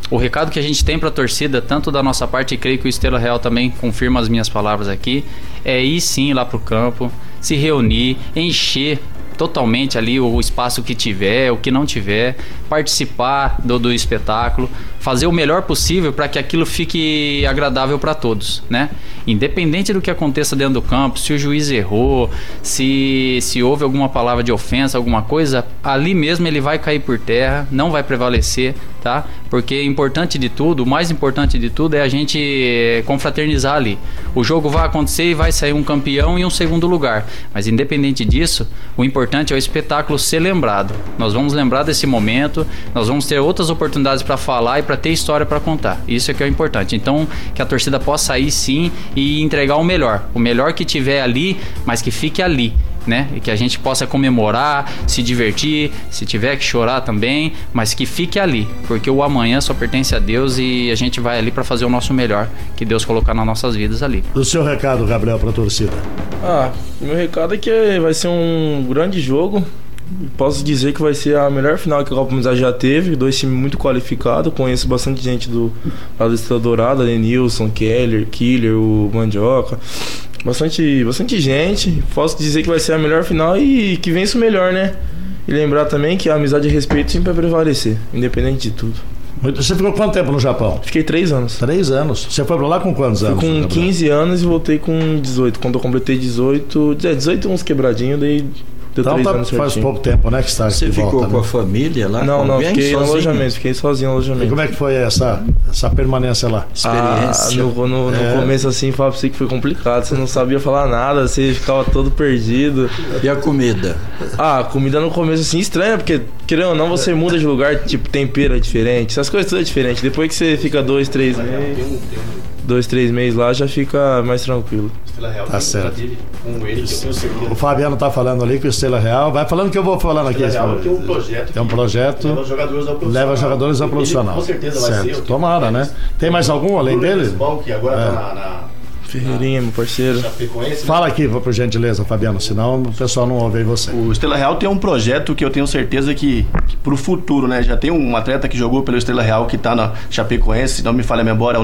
o recado que a gente tem para a torcida, tanto da nossa parte, e creio que o Estrela Real também confirma as minhas palavras aqui, é ir sim lá pro campo, se reunir, encher totalmente ali o espaço que tiver, o que não tiver, participar do, do espetáculo, fazer o melhor possível para que aquilo fique agradável para todos, né? Independente do que aconteça dentro do campo, se o juiz errou, se, se houve alguma palavra de ofensa, alguma coisa, ali mesmo ele vai cair por terra, não vai prevalecer, tá? Porque importante de tudo, o mais importante de tudo é a gente eh, confraternizar ali. O jogo vai acontecer e vai sair um campeão e um segundo lugar, mas independente disso, o importante é o espetáculo ser lembrado. Nós vamos lembrar desse momento, nós vamos ter outras oportunidades para falar e para ter história para contar. Isso é que é o importante. Então, que a torcida possa ir sim e entregar o melhor, o melhor que tiver ali, mas que fique ali né? E que a gente possa comemorar, se divertir, se tiver que chorar também, mas que fique ali, porque o amanhã só pertence a Deus e a gente vai ali para fazer o nosso melhor que Deus colocar nas nossas vidas ali. O seu recado, Gabriel, para a torcida? Ah, meu recado é que vai ser um grande jogo. Posso dizer que vai ser a melhor final que a Copa Amizade já teve. Dois times muito qualificados. Conheço bastante gente do lado da Estrela Dourada, Denilson, Keller, Killer, o Mandioca bastante, bastante gente. Posso dizer que vai ser a melhor final e que vence o melhor, né? E lembrar também que a amizade e respeito sempre vai prevalecer, independente de tudo. Você ficou quanto tempo no Japão? Fiquei três anos. Três anos. Você foi pra lá com quantos anos? Fui com 15 anos e voltei com 18. Quando eu completei 18, 18 uns quebradinhos, daí Deu então tá, faz pouco tempo, né, que está Você de ficou volta, com né? a família lá? Não, não, fiquei sozinho? no alojamento, fiquei sozinho no alojamento. E como é que foi essa, essa permanência lá? Experiência. Ah, no, no, no é. começo assim, falava pra você que foi complicado, você não sabia falar nada, você ficava todo perdido. E a comida? Ah, a comida no começo assim estranha, porque querendo ou não, você muda de lugar, tipo, tempero é diferente, essas coisas tudo é diferente. Depois que você fica dois, três meses, dois, três meses lá, já fica mais tranquilo. Tá certo. O Fabiano tá falando ali que o Estrela Real. Vai falando que eu vou falando aqui. Real tem um projeto. Tem um projeto. Leva jogadores ao profissional. Leva jogadores ao profissional. Com certeza vai certo. ser. Tomara, né? Tem mais algum além dele? Que agora é. tá na, na Ferreirinha, meu parceiro. Fala aqui, por gentileza, Fabiano, senão o pessoal não ouve você. O Estrela Real tem um projeto que eu tenho certeza que, que pro futuro, né? Já tem um atleta que jogou pelo Estrela Real que tá na Chapecoense, se não me falha a memória, é o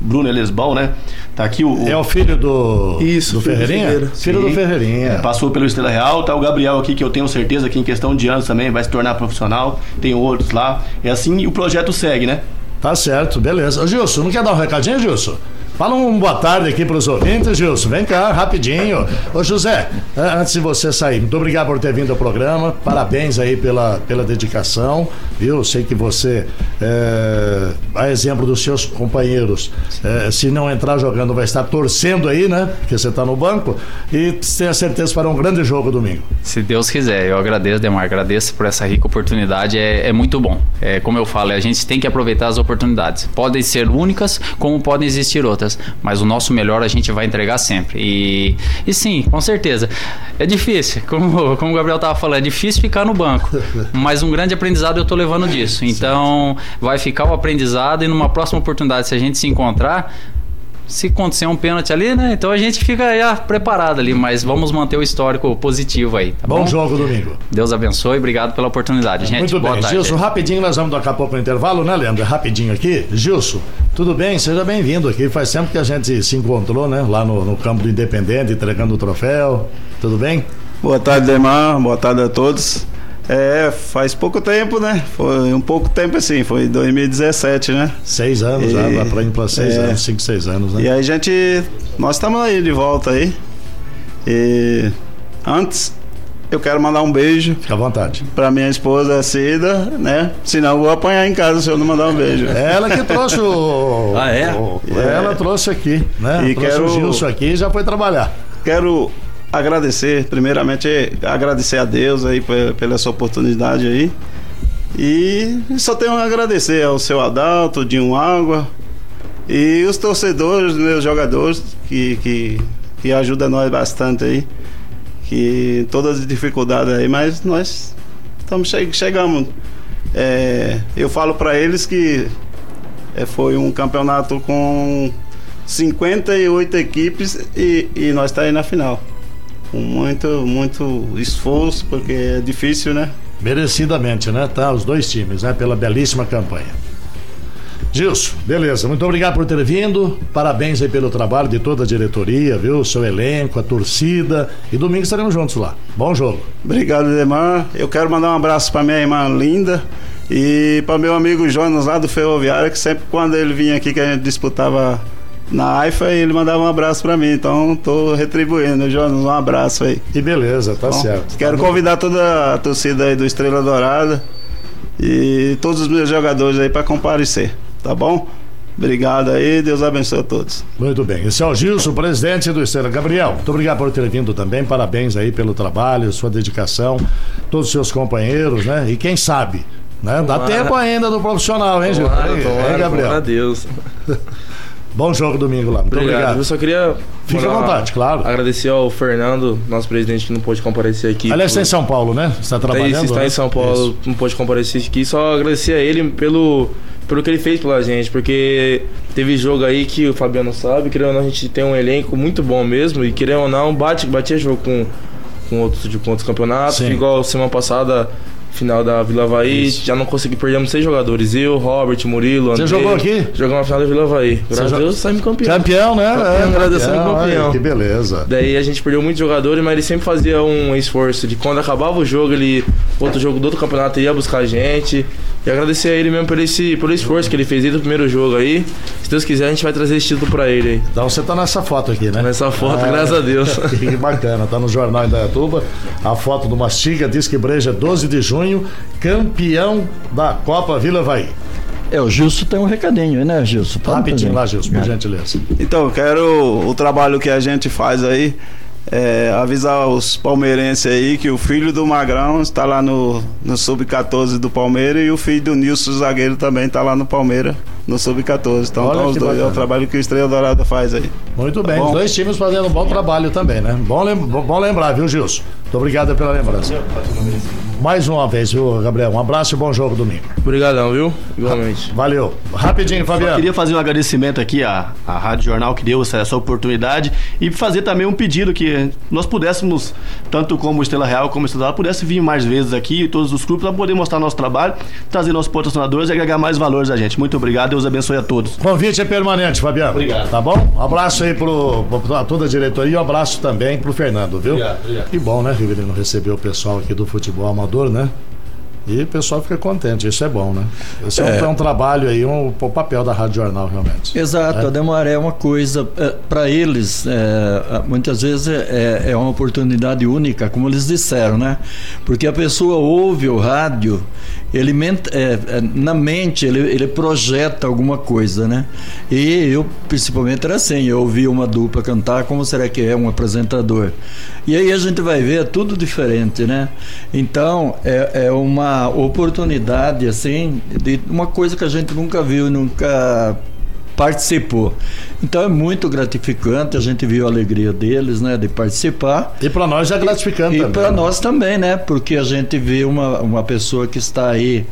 Bruno Elesbão, né? Tá aqui o, o... É o filho do. Isso, do Ferreirinha? Filho, filho do Ferreirinha. É, passou pelo Estrela Real, tá o Gabriel aqui, que eu tenho certeza que em questão de anos também vai se tornar profissional. Tem outros lá. É assim e o projeto segue, né? Tá certo, beleza. Ô, Gilson, não quer dar um recadinho, Gilson? Fala um boa tarde aqui para os ouvintes, Gilson. Vem cá, rapidinho. Ô, José, antes de você sair, muito obrigado por ter vindo ao programa. Parabéns aí pela, pela dedicação, viu? Sei que você, é, a exemplo dos seus companheiros, é, se não entrar jogando, vai estar torcendo aí, né? Porque você está no banco. E tenha certeza para um grande jogo domingo. Se Deus quiser, eu agradeço, Demar. Agradeço por essa rica oportunidade. É, é muito bom. É, como eu falo, a gente tem que aproveitar as oportunidades. Podem ser únicas, como podem existir outras mas o nosso melhor a gente vai entregar sempre. E, e sim, com certeza. É difícil, como, como o Gabriel estava falando, é difícil ficar no banco, mas um grande aprendizado eu estou levando disso. Então, vai ficar o aprendizado e numa próxima oportunidade, se a gente se encontrar, se acontecer um pênalti ali, né? Então a gente fica já preparado ali, mas vamos manter o histórico positivo aí. Tá bom, bom jogo domingo. Deus abençoe, obrigado pela oportunidade, gente. Muito Boa bem, tarde. Gilson, rapidinho, nós vamos daqui a pouco no intervalo, né, Leandro? Rapidinho aqui. Gilson, tudo bem? Seja bem-vindo aqui. Faz tempo que a gente se encontrou, né? Lá no, no campo do Independente, entregando o troféu. Tudo bem? Boa tarde, Demar. Boa tarde a todos. É, faz pouco tempo, né? Foi um pouco tempo assim, foi 2017, né? Seis anos, e, já, pra ir pra seis é, anos, cinco, seis anos, né? E aí a gente, nós estamos aí de volta aí. E antes, eu quero mandar um beijo. Fica à vontade. Pra minha esposa Cida, né? Senão eu vou apanhar em casa se eu não mandar um beijo. É ela que trouxe o. ah, é? O, é. Ela trouxe aqui, né? E trouxe quero, o Gilson aqui e já foi trabalhar. Quero agradecer, primeiramente agradecer a Deus aí pela essa oportunidade aí. E só tenho a agradecer ao seu Adalto, Dinho Água e os torcedores, meus jogadores, que, que, que ajudam nós bastante aí. Que todas as dificuldades aí, mas nós estamos che chegamos. É, eu falo para eles que é, foi um campeonato com 58 equipes e, e nós está aí na final. Com muito, muito esforço, porque é difícil, né? Merecidamente, né? Tá, os dois times, né? Pela belíssima campanha. Gilson, beleza. Muito obrigado por ter vindo. Parabéns aí pelo trabalho de toda a diretoria, viu? Seu elenco, a torcida. E domingo estaremos juntos lá. Bom jogo. Obrigado, Demar. Eu quero mandar um abraço para minha irmã linda e para meu amigo Jonas lá do Ferroviário, que sempre quando ele vinha aqui que a gente disputava na AIFA, ele mandava um abraço para mim. Então, tô retribuindo, Jonas, um abraço aí. E beleza, tá Bom, certo. Quero Tá convidar toda a torcida aí do Estrela Dourada e todos os meus jogadores aí para comparecer, tá bom? Obrigado aí, Deus abençoe a todos. Muito bem. Esse é o Gilson, presidente do Estrela. Gabriel, muito obrigado por ter vindo também. Parabéns aí pelo trabalho, sua dedicação, todos os seus companheiros, né? E quem sabe, né? Dá Tomara. tempo ainda do profissional, hein, Gilson? Tomara, tomara, hein, Gabriel? tomara a Deus. Bom jogo domingo lá. Muito Obrigado. obrigado. Eu só queria. Fica à vontade, claro. Agradecer ao Fernando, nosso presidente, que não pôde comparecer aqui. Aliás, está por- em São Paulo, né? Você está Tá trabalhando? isso, está né? em São Paulo, não pôde comparecer aqui. Só agradecer a ele pelo, pelo que ele fez pela gente, porque teve jogo aí que o Fabiano sabe, querendo ou não, a gente tem um elenco muito bom mesmo, e querendo ou não, bate, batia jogo com, com, outros, de- com outros campeonatos, Sim. igual semana passada. Final da Vila Havaí, já não consegui, perdemos seis jogadores. Eu, Robert, Murilo, Você André. jogou aqui? Jogamos na final da Vila Havaí. Graças a Deus, saímos campeão. Campeão, né? Campeão, É, graças a Deus, saímos campeão, olha, Que beleza. Daí a gente perdeu muitos jogadores, mas ele sempre fazia um esforço de quando acabava o jogo, ele outro jogo do outro campeonato ia buscar a gente. E agradecer a ele mesmo por esse pelo esforço que ele fez desde o primeiro jogo aí. Se Deus quiser, a gente vai trazer esse título pra ele aí. Então você tá nessa foto aqui, né? Nessa foto, Ah, graças a Deus. Que bacana, tá no Jornal Indaiatuba. A foto do Mastiga diz que Breja 12 de junho, campeão da Copa Vila Havaí. É, o Gilson tem um recadinho, né, Gilson? Fala Rapidinho gente. lá, Gilson, por É. gentileza. Então, eu quero o trabalho que a gente faz aí, é, avisar os palmeirenses aí que o filho do Magrão está lá no, no Sub-14 do Palmeiras e o filho do Nilson Zagueiro também está lá no Palmeiras, no Sub-14. Então, tá os dois, é bacana. o trabalho que o Estrela Dourada faz aí. Muito Tá bem, bom? dois times fazendo um bom trabalho também, né? Bom, lem- bom lembrar, viu, Gilson? Muito obrigado pela lembrança. Mais uma vez, viu, Gabriel? Um abraço e bom jogo domingo. Obrigadão, viu? Igualmente. Valeu. Rapidinho, Só Fabiano. queria fazer um agradecimento aqui à, à Rádio Jornal que deu essa, essa oportunidade e fazer também um pedido que nós pudéssemos, tanto como Estrela Real como Estrela pudesse vir mais vezes aqui, todos os clubes, para poder mostrar nosso trabalho, trazer nossos patrocinadores e agregar mais valores a gente. Muito obrigado, Deus abençoe a todos. Convite é permanente, Fabiano. Obrigado. Tá bom? Um abraço aí pro, pra toda a diretoria e um abraço também pro Fernando, viu? Obrigado, obrigado. Que bom, né, Riverino, receber o pessoal aqui do futebol né? E o pessoal fica contente, isso é bom, né? Esse é, um, É. é um trabalho aí, um, o papel da Rádio Jornal, realmente. Exato, É. a Demaré é uma coisa, para eles, é, muitas vezes é, é uma oportunidade única, como eles disseram, né? Porque a pessoa ouve o rádio, ele é, é, na mente ele, ele projeta alguma coisa, né? E eu, principalmente, era assim: eu ouvi uma dupla cantar, como será que é um apresentador? E aí a gente vai ver é tudo diferente, né? Então é, é uma oportunidade, assim, de uma coisa que a gente nunca viu, nunca participou. Então é muito gratificante, a gente viu a alegria deles, né, de participar. E para nós é gratificante E também. para né? nós também, né? Porque a gente vê uma, uma pessoa que está aí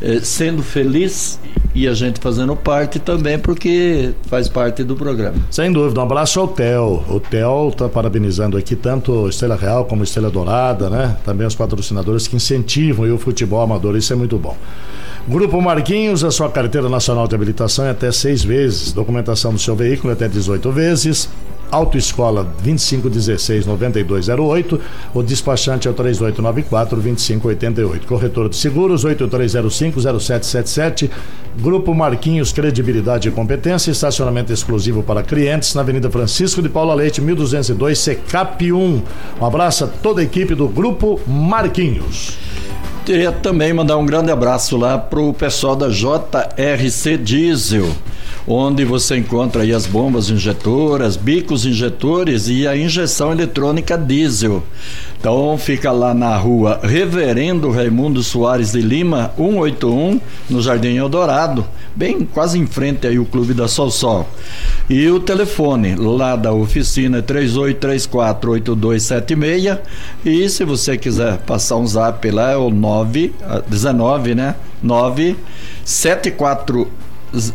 eh, sendo feliz e a gente fazendo parte também, porque faz parte do programa. Sem dúvida, um abraço ao Theo. O Theo está parabenizando aqui tanto Estrela Real como Estrela Dourada, né? Também os patrocinadores que incentivam o futebol amador, isso é muito bom. Grupo Marquinhos, a sua carteira nacional de habilitação é até seis vezes. Documentação do seu veículo é até 18 vezes. Autoescola 2516-9208. O despachante é o 3894-2588. Corretor de seguros 8305-0777. Grupo Marquinhos, credibilidade e competência. Estacionamento exclusivo para clientes na Avenida Francisco de Paula Leite, 1202, Secap 1. Um abraço a toda a equipe do Grupo Marquinhos. Queria também mandar um grande abraço lá para o pessoal da JRC Diesel, onde você encontra aí as bombas injetoras, bicos injetores e a injeção eletrônica diesel. Então fica lá na rua Reverendo Raimundo Soares de Lima, 181, no Jardim Eldorado, bem quase em frente aí o Clube da Sol Sol. E o telefone lá da oficina é 38348276 e se você quiser passar um zap lá é o 9 ah, 19, né? 9 74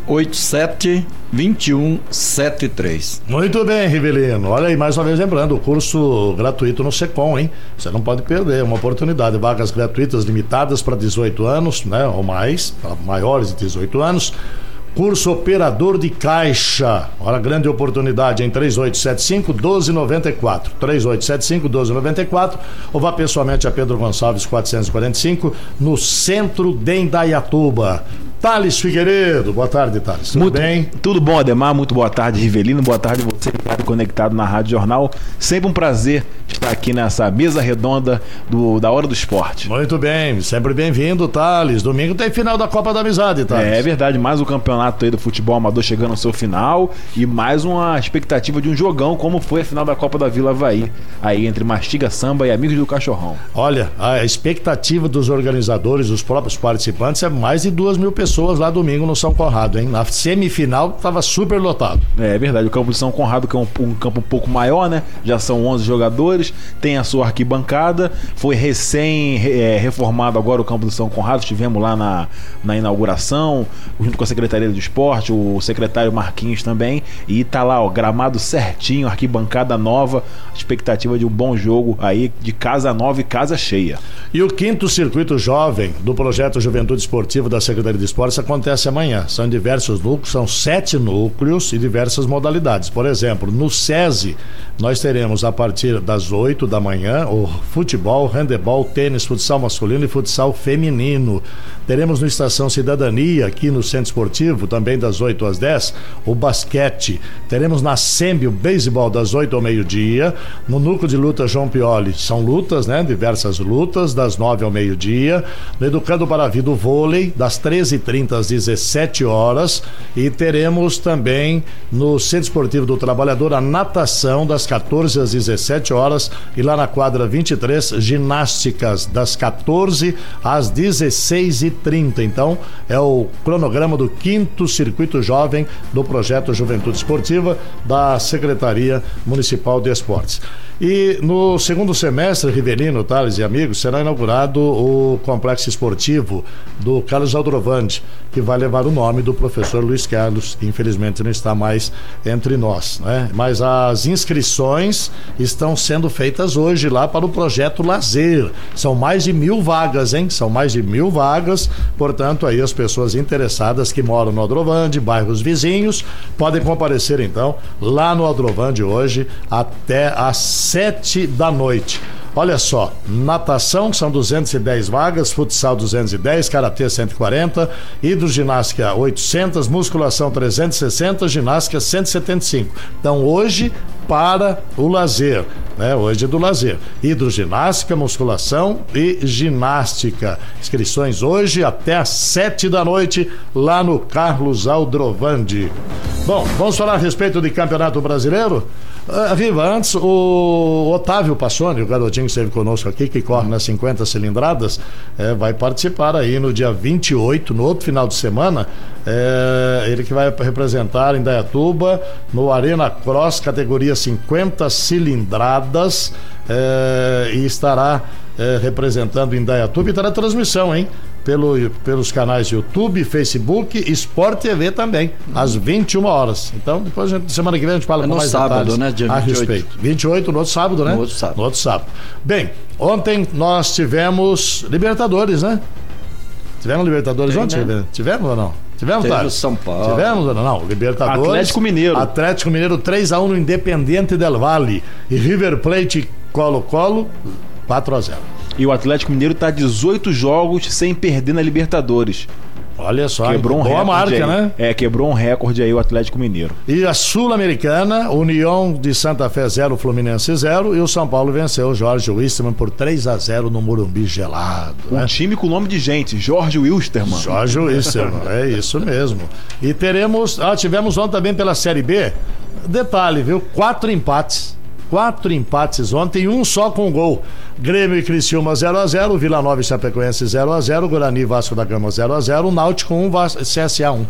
87 2173. Muito bem, Rivelino. Olha aí, mais uma vez lembrando, o curso gratuito no Secom, hein? Você não pode perder, é uma oportunidade. Vagas gratuitas limitadas para 18 anos, né? Ou mais, para maiores de 18 anos. Curso Operador de Caixa. Olha grande oportunidade em 3875 1294. 3875 1294. Ou vá pessoalmente a Pedro Gonçalves 445, no centro de Indaiatuba. Thales Figueiredo, boa tarde, Thales. Tudo muito, bem? Tudo bom, Ademar? Muito boa tarde, Rivelino. Boa tarde você que está conectado na Rádio Jornal. Sempre um prazer estar aqui nessa mesa redonda do, da Hora do Esporte. Muito bem, sempre bem-vindo, Thales. Domingo tem final da Copa da Amizade, Thales. É, é verdade, mais um campeonato aí do futebol amador chegando ao seu final e mais uma expectativa de um jogão como foi a final da Copa da Vila Havaí, aí entre Mastiga Samba e Amigos do Cachorrão. Olha, a expectativa dos organizadores, dos próprios participantes, é mais de duas mil pessoas lá domingo no São Conrado, hein? Na semifinal estava super lotado. É, é verdade, o campo de São Conrado, que é um, um, campo um pouco maior, né? Já são 11 jogadores, tem a sua arquibancada, foi recém é, reformado agora o campo do São Conrado, estivemos lá na, na inauguração, junto com a Secretaria do Esporte, o secretário Marquinhos também, e tá lá, ó, gramado certinho, arquibancada nova, expectativa de um bom jogo aí, de casa nova e casa cheia. E o quinto circuito jovem do projeto Juventude Esportiva da Secretaria de Esportes acontece amanhã. São diversos núcleos, são sete núcleos e diversas modalidades. Por exemplo, no SESI, nós teremos a partir das 8 da manhã o futebol, handebol, tênis, futsal masculino e futsal feminino. Teremos no Estação Cidadania, aqui no Centro Esportivo, também das 8 às 10, o basquete. Teremos na SEMB o beisebol das 8 ao meio-dia. No núcleo de luta João Pioli, são lutas, né? Diversas lutas, das 9 ao meio-dia. No Educando para a Vida, o vôlei, das 13h30 às 17 horas. E teremos também no Centro Esportivo do Trabalhador a natação das 14 às 17 horas. E lá na quadra 23, ginásticas das 14 às 16h30. Então, é o cronograma do quinto circuito jovem do projeto Juventude Esportiva da Secretaria Municipal de Esportes. E no segundo semestre, Rivelino, Tales e amigos, será inaugurado o complexo esportivo do Carlos Aldrovandi, que vai levar o nome do professor Luiz Carlos, que infelizmente não está mais entre nós. Né? Mas as inscrições estão sendo feitas hoje lá para o projeto Lazer. São mais de mil vagas, hein? São mais de mil vagas. Portanto, aí as pessoas interessadas que moram no Aldrovandi, bairros vizinhos, podem comparecer então lá no Aldrovandi hoje até às sete da noite. Olha só, natação são 210 vagas, futsal 210, karatê 140, hidroginástica 800, musculação 360, ginástica 175. Então hoje para o lazer, né? Hoje é do lazer. Hidroginástica, musculação e ginástica. Inscrições hoje até às sete da noite lá no Carlos Aldrovandi. Bom, vamos falar a respeito de Campeonato Brasileiro? Uh, Viva, antes o Otávio Passoni, o garotinho que esteve conosco aqui, que corre nas 50 cilindradas, é, vai participar aí no dia 28, no outro final de semana. É, ele que vai representar em Dayatuba no Arena Cross, categoria 50 cilindradas, é, e estará representando em Dayatuba e terá transmissão, hein? Pelo, pelos canais YouTube, Facebook, Sport TV também, às 21 horas. Então, depois, gente, semana que vem, a gente fala é com mais sábado, detalhes né? Dia 28. a respeito. 28 no outro sábado, né? No outro sábado. No outro sábado. Bem, ontem nós tivemos Libertadores, né? Tivemos Libertadores Tem, ontem? né? Tivemos ou não? Tivemos, Teve tá? o São Paulo. Tivemos ou não? Não, Libertadores. Atlético Mineiro. Atlético Mineiro 3x1 no Independente Del Valle. E River Plate Colo-Colo 4x0. E o Atlético Mineiro está 18 jogos sem perder na Libertadores. Olha só, quebrou um recorde marca, aí. né? É, quebrou um recorde aí o Atlético Mineiro. E a Sul-Americana, União de Santa Fé 0, Fluminense 0. E o São Paulo venceu o Jorge Wisterman por 3 a 0 no Morumbi gelado. Um né? time com nome de gente, Jorge Wilstermann. Jorge Wisterman, é isso mesmo. E teremos. Ah, tivemos ontem também pela Série B. Detalhe, viu? Quatro empates. Quatro empates ontem, um só com gol. Grêmio e Criciúma 0x0, Vila Nova e Chapecoense 0x0, Guarani e Vasco da Gama 0x0, Náutico 1, Vas- CSA 1.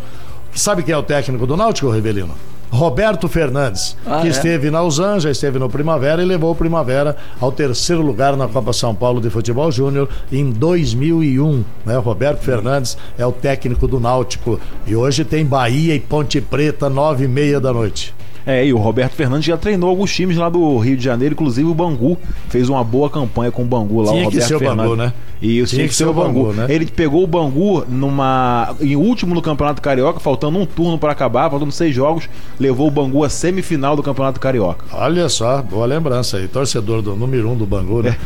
Sabe quem é o técnico do Náutico, Rivelino? Roberto Fernandes, Ah, que é? esteve na Usan, já esteve no Primavera e levou o Primavera ao terceiro lugar na Copa São Paulo de Futebol Júnior em 2001. Né? Roberto Fernandes é o técnico do Náutico e hoje tem Bahia e Ponte Preta, nove e meia da noite. É, e o Roberto Fernandes já treinou alguns times lá do Rio de Janeiro, inclusive o Bangu. Fez uma boa campanha com o Bangu lá, Tinha o que Roberto ser o Fernandes. Bangu, né? E isso tinha que ser o Bangu, né? Ele pegou o Bangu numa em último no Campeonato Carioca, faltando um turno para acabar, faltando seis jogos, levou o Bangu à semifinal do Campeonato Carioca. Olha só, boa lembrança aí. Torcedor do número um do Bangu, É. né?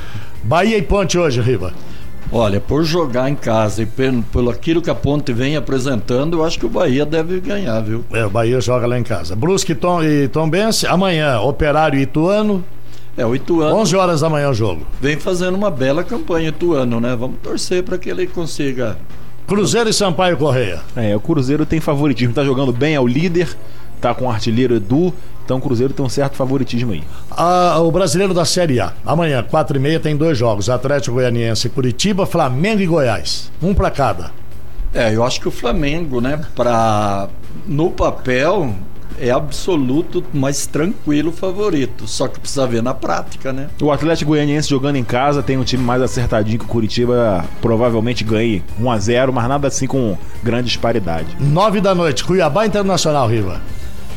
Bahia e Ponte hoje, Riva. Olha, por jogar em casa e pelo, pelo aquilo que a Ponte vem apresentando, eu acho que o Bahia deve ganhar, viu? É, o Bahia joga lá em casa. Brusque e Tom, e Tombense, amanhã, Operário e Ituano. É, o Ituano 11 horas da manhã o jogo. vem fazendo uma bela campanha, Ituano, né? Vamos torcer para que ele consiga. Cruzeiro e Sampaio Correia. É, o Cruzeiro tem favoritismo, tá jogando bem, é o líder, tá com o artilheiro Edu, então o Cruzeiro tem um certo favoritismo aí. Ah, o brasileiro da Série A. Amanhã, 4 e meia, tem dois jogos: Atlético Goianiense e Curitiba, Flamengo e Goiás. Um pra cada. É, eu acho que o Flamengo, né, para no papel é absoluto mais tranquilo favorito, só que precisa ver na prática, né? O Atlético Goianiense jogando em casa tem um time mais acertadinho que o Curitiba provavelmente ganhe 1 a 0 mas nada assim com grande disparidade. 9 da noite, Cuiabá Internacional, Riva.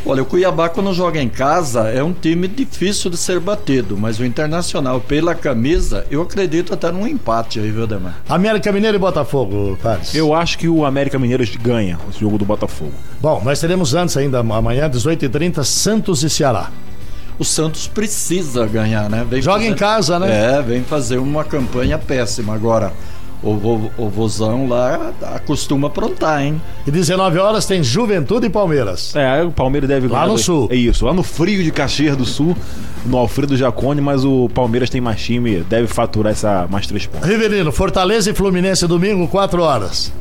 Olha, o Cuiabá quando joga em casa é um time difícil de ser batido, mas o Internacional pela camisa, eu acredito até num empate aí, viu, Demar? América Mineiro e Botafogo, Thales. Eu acho que o América Mineiro ganha o jogo do Botafogo. Bom, nós teremos antes ainda, amanhã, 18h30, Santos e Ceará. O Santos precisa ganhar, né? Vem Joga em casa, né? É, vem fazer uma campanha péssima agora. O, vo, o Vozão lá acostuma aprontar, hein? E 19 horas tem Juventude e Palmeiras. É, o Palmeiras deve Lá ganhar. no sul. É isso, lá no frio de Caxias do Sul, no Alfredo Jacone, mas o Palmeiras tem mais time, deve faturar essa mais três pontos. Riverino, Fortaleza e Fluminense domingo, 4 horas.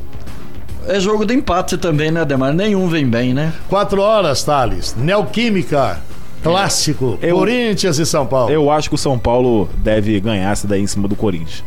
É jogo de empate também, né, Demar? Nenhum vem bem, né? 4 horas, Thales. Neoquímica, clássico, Eu- Corinthians e São Paulo. Eu acho que o São Paulo deve ganhar essa daí em cima do Corinthians.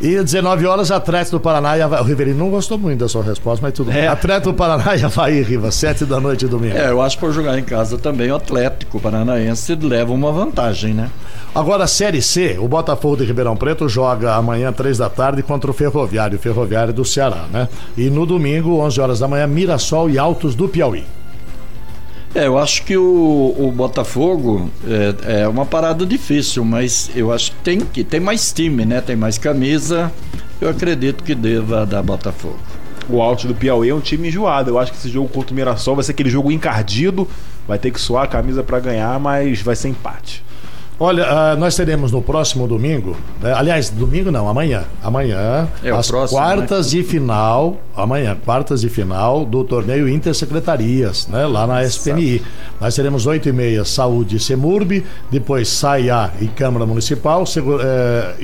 E 19 horas, Atlético do Paraná e Havaí. O Riverino não gostou muito da sua resposta, mas tudo bem. É. Atlético do Paraná e Havaí, Riva, 7 da noite domingo. É, eu acho que por jogar em casa também o Atlético Paranaense leva uma vantagem, né? Agora, a Série C, o Botafogo de Ribeirão Preto joga amanhã, 3 da tarde, contra o Ferroviário, o Ferroviário do Ceará, né? E no domingo, 11 horas da manhã, Mirassol e Altos do Piauí. É, eu acho que o, o Botafogo é, é uma parada difícil, mas eu acho que tem, que tem mais time, né? Tem mais camisa. Eu acredito que deva dar Botafogo. O Alto do Piauí é um time enjoado. Eu acho que esse jogo contra o Mirassol vai ser aquele jogo encardido. Vai ter que suar a camisa pra ganhar, mas vai ser empate. Olha, ah, nós teremos no próximo domingo, né? aliás, domingo não, amanhã. Amanhã, É, as próximo, quartas de final, amanhã, quartas de final do torneio Intersecretarias, né? Lá na SPNI. Nós teremos 8 e meia Saúde e Semurb, depois SAIA e Câmara Municipal, segu- eh,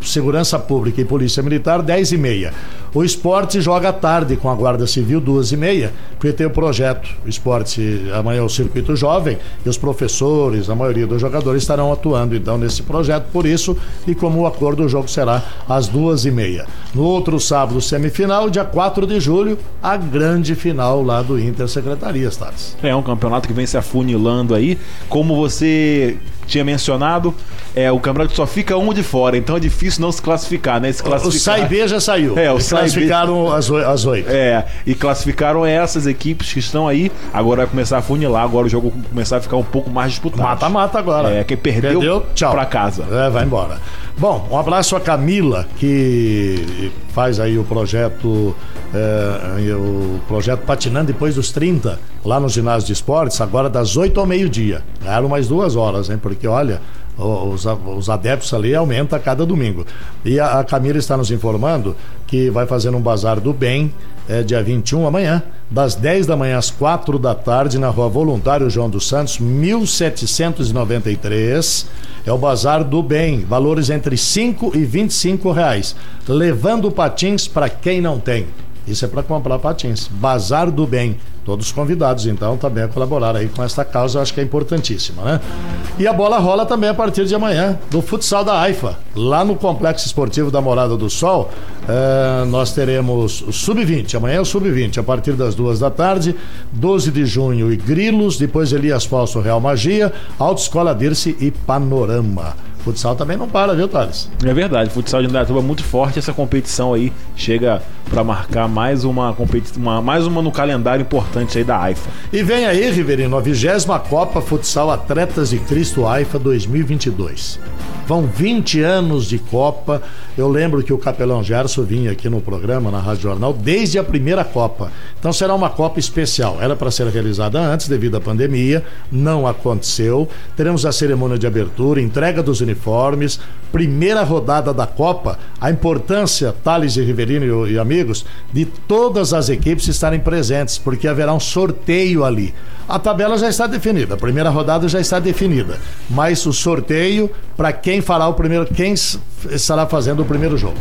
Segurança Pública e Polícia Militar, 10 e meia. O esporte joga tarde com a Guarda Civil, duas e meia, porque tem o projeto. O esporte, amanhã é o Circuito Jovem, e os professores, a maioria dos jogadores estarão atuando então nesse projeto, por isso, e como o acordo, o jogo será às duas e meia. No outro sábado, semifinal, dia 4 de julho, a grande final lá do Intersecretarias, Thales. É um campeonato que vem se afunilando aí. Como você tinha mencionado, é o campeonato só fica um de fora, então é difícil não se classificar, né? Se O classificar... Sai B já saiu. É, o Eles Sai B- classificaram as as oito. É, e classificaram essas equipes que estão aí. Agora vai começar a funilar, agora o jogo vai começar a ficar um pouco mais disputado. Mata-mata agora. É, quem perdeu, Perdeu, tchau. pra casa. É, vai embora. Bom, um abraço a Camila, que faz aí o projeto, é, o projeto Patinando depois dos 30, lá no ginásio de esportes, agora das 8 ao meio-dia. Ganharam mais duas horas, hein? Porque olha. Os, os adeptos ali aumenta a cada domingo. E a, a Camila está nos informando que vai fazer um bazar do bem é, dia 21 amanhã, das 10 da manhã às 4 da tarde, na rua Voluntário João dos Santos, 1793. É o Bazar do Bem, valores entre 5 e 25 reais. Levando patins para quem não tem. Isso é para comprar patins. Bazar do Bem. Todos convidados, então, também a colaborar aí com esta causa, acho que é importantíssima, né? E a bola rola também a partir de amanhã, do futsal da AIFA. Lá no Complexo Esportivo da Morada do Sol, eh, nós teremos o Sub-20. Amanhã é o Sub-20, a partir das duas da tarde, 12 de junho e Grilos, depois Elias Falso Real Magia, Autoescola Dirce e Panorama. Futsal também não para, viu, Thales? É verdade, futsal de Indaiatuba é muito forte. Essa competição aí chega para marcar mais uma uma, mais uma no calendário importante aí da AIFA. E vem aí, Riverino, a vigésima Copa Futsal Atletas de Cristo AIFA 2022. Vão 20 anos de Copa. Eu lembro que o Capelão Gerson vinha aqui no programa, na Rádio Jornal, desde a primeira Copa. Então será uma Copa especial. Era para ser realizada antes, devido à pandemia, não aconteceu. Teremos a cerimônia de abertura, entrega dos uniformes, primeira rodada da Copa. A importância, Thales e Riverino e, e amigos, de todas as equipes estarem presentes, porque haverá um sorteio ali. A tabela já está definida, a primeira rodada já está definida, mas o sorteio para quem fará o primeiro, quem estará fazendo o primeiro jogo.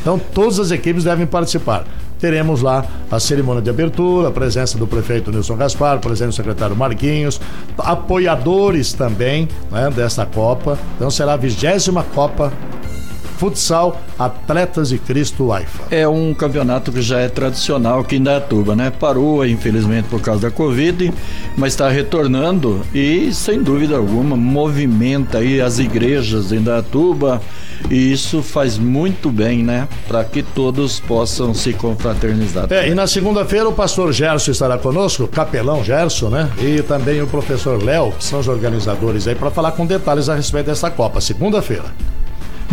Então todas as equipes devem participar. Teremos lá a cerimônia de abertura, a presença do prefeito Nilson Gaspar, presença do secretário Marquinhos, apoiadores também né, desta Copa. Então será a vigésima Copa Futsal Atletas de Cristo AIFA. É um campeonato que já é tradicional aqui em Dayatuba, né? Parou, infelizmente, por causa da Covid, mas está retornando e, sem dúvida alguma, movimenta aí as igrejas em Dayatuba e isso faz muito bem, né? Para que todos possam se confraternizar. É, e na segunda-feira o pastor Gerson estará conosco, capelão Gerson, né? E também o professor Léo, que são os organizadores aí, para falar com detalhes a respeito dessa Copa. Segunda-feira.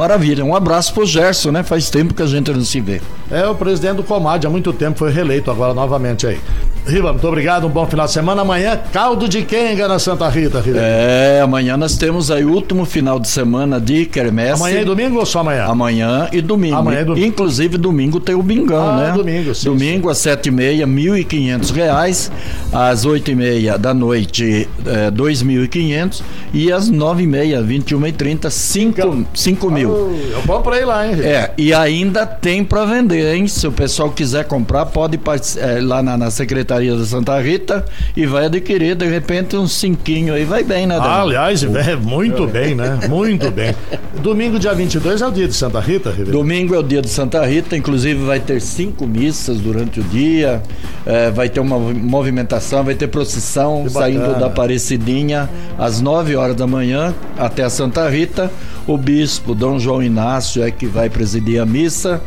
Maravilha, um abraço pro Gerson, né? Faz tempo que a gente não se vê. É o presidente do Comad, há muito tempo foi reeleito agora novamente aí. Riva, muito obrigado, um bom final de semana. Amanhã, caldo de quenga na Santa Rita, Riva. É, amanhã nós temos aí o último final de semana de quermesse. Amanhã e domingo ou só amanhã? Amanhã e domingo. Amanhã e domingo. Inclusive, domingo tem o bingão, Ah, né? domingo, sim, Domingo às sete e meia, mil e quinhentos reais. Às oito e meia da noite, é, dois mil e quinhentos. E às nove e meia, vinte e uma e trinta, cinco, cinco mil. É bom pra ir lá, hein, Riva? É, e ainda tem para vender, hein? Se o pessoal quiser comprar, pode é, lá na, na Secretaria da Santa Rita e vai adquirir, de repente, um cinquinho aí. Vai bem, né, Ah, Daniel? aliás, é muito bem, né? Muito bem. Domingo, dia 22, é o dia de Santa Rita, Ribeiro? Domingo é o dia de Santa Rita, inclusive vai ter cinco missas durante o dia, é, vai ter uma movimentação, vai ter procissão saindo da Aparecidinha às 9 horas da manhã até a Santa Rita. O bispo Dom João Inácio é que vai presidir a missa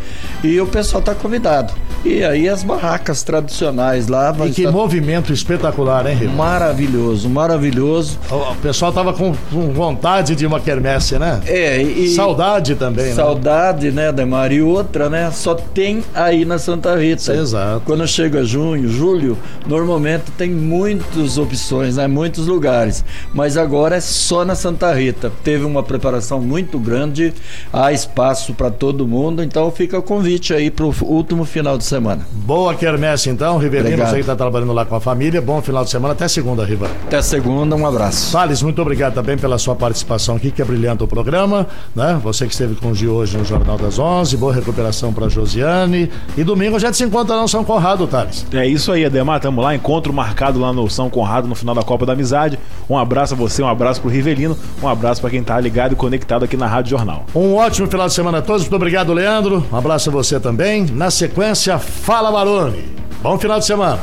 e o pessoal está convidado. E aí as barracas tradicionais lá. E que movimento espetacular, hein, Ribeiro? Maravilhoso, maravilhoso. O pessoal tava com, com vontade de uma quermesse, né? É, e. Saudade também, né? Saudade, né, Demar? E outra, né? Só tem aí na Santa Rita. Exato. Quando chega junho, julho, normalmente tem muitas opções, né? Muitos lugares. Mas agora é só na Santa Rita. Teve uma preparação muito grande, há espaço para todo mundo, então fica o convite aí para o último final de semana. Boa quermesse, então, Riverino. Obrigado. Você que tá trabalhando lá com a família. Bom final de semana. Até segunda, Riva. Até segunda, um abraço. Salles, muito obrigado também pela sua participação aqui, que é brilhante o programa, né? Você que esteve com o Gi hoje no Jornal das 11, boa recuperação para Josiane. E domingo a gente se encontra lá no São Conrado, Thales. É isso aí, Ademar. Tamo lá, encontro marcado lá no São Conrado no final da Copa da Amizade. Um abraço a você, um abraço pro Rivelino, um abraço pra quem tá ligado e conectado aqui na Rádio Jornal. Um ótimo final de semana a todos. Muito obrigado, Leandro. Um abraço a você também. Na sequência, Fala Barone. Bom final de semana.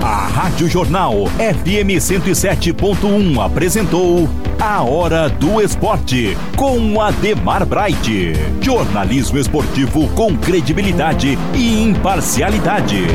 A Rádio Jornal FM 107.1 apresentou A Hora do Esporte com Ademar Bright. Jornalismo esportivo com credibilidade e imparcialidade.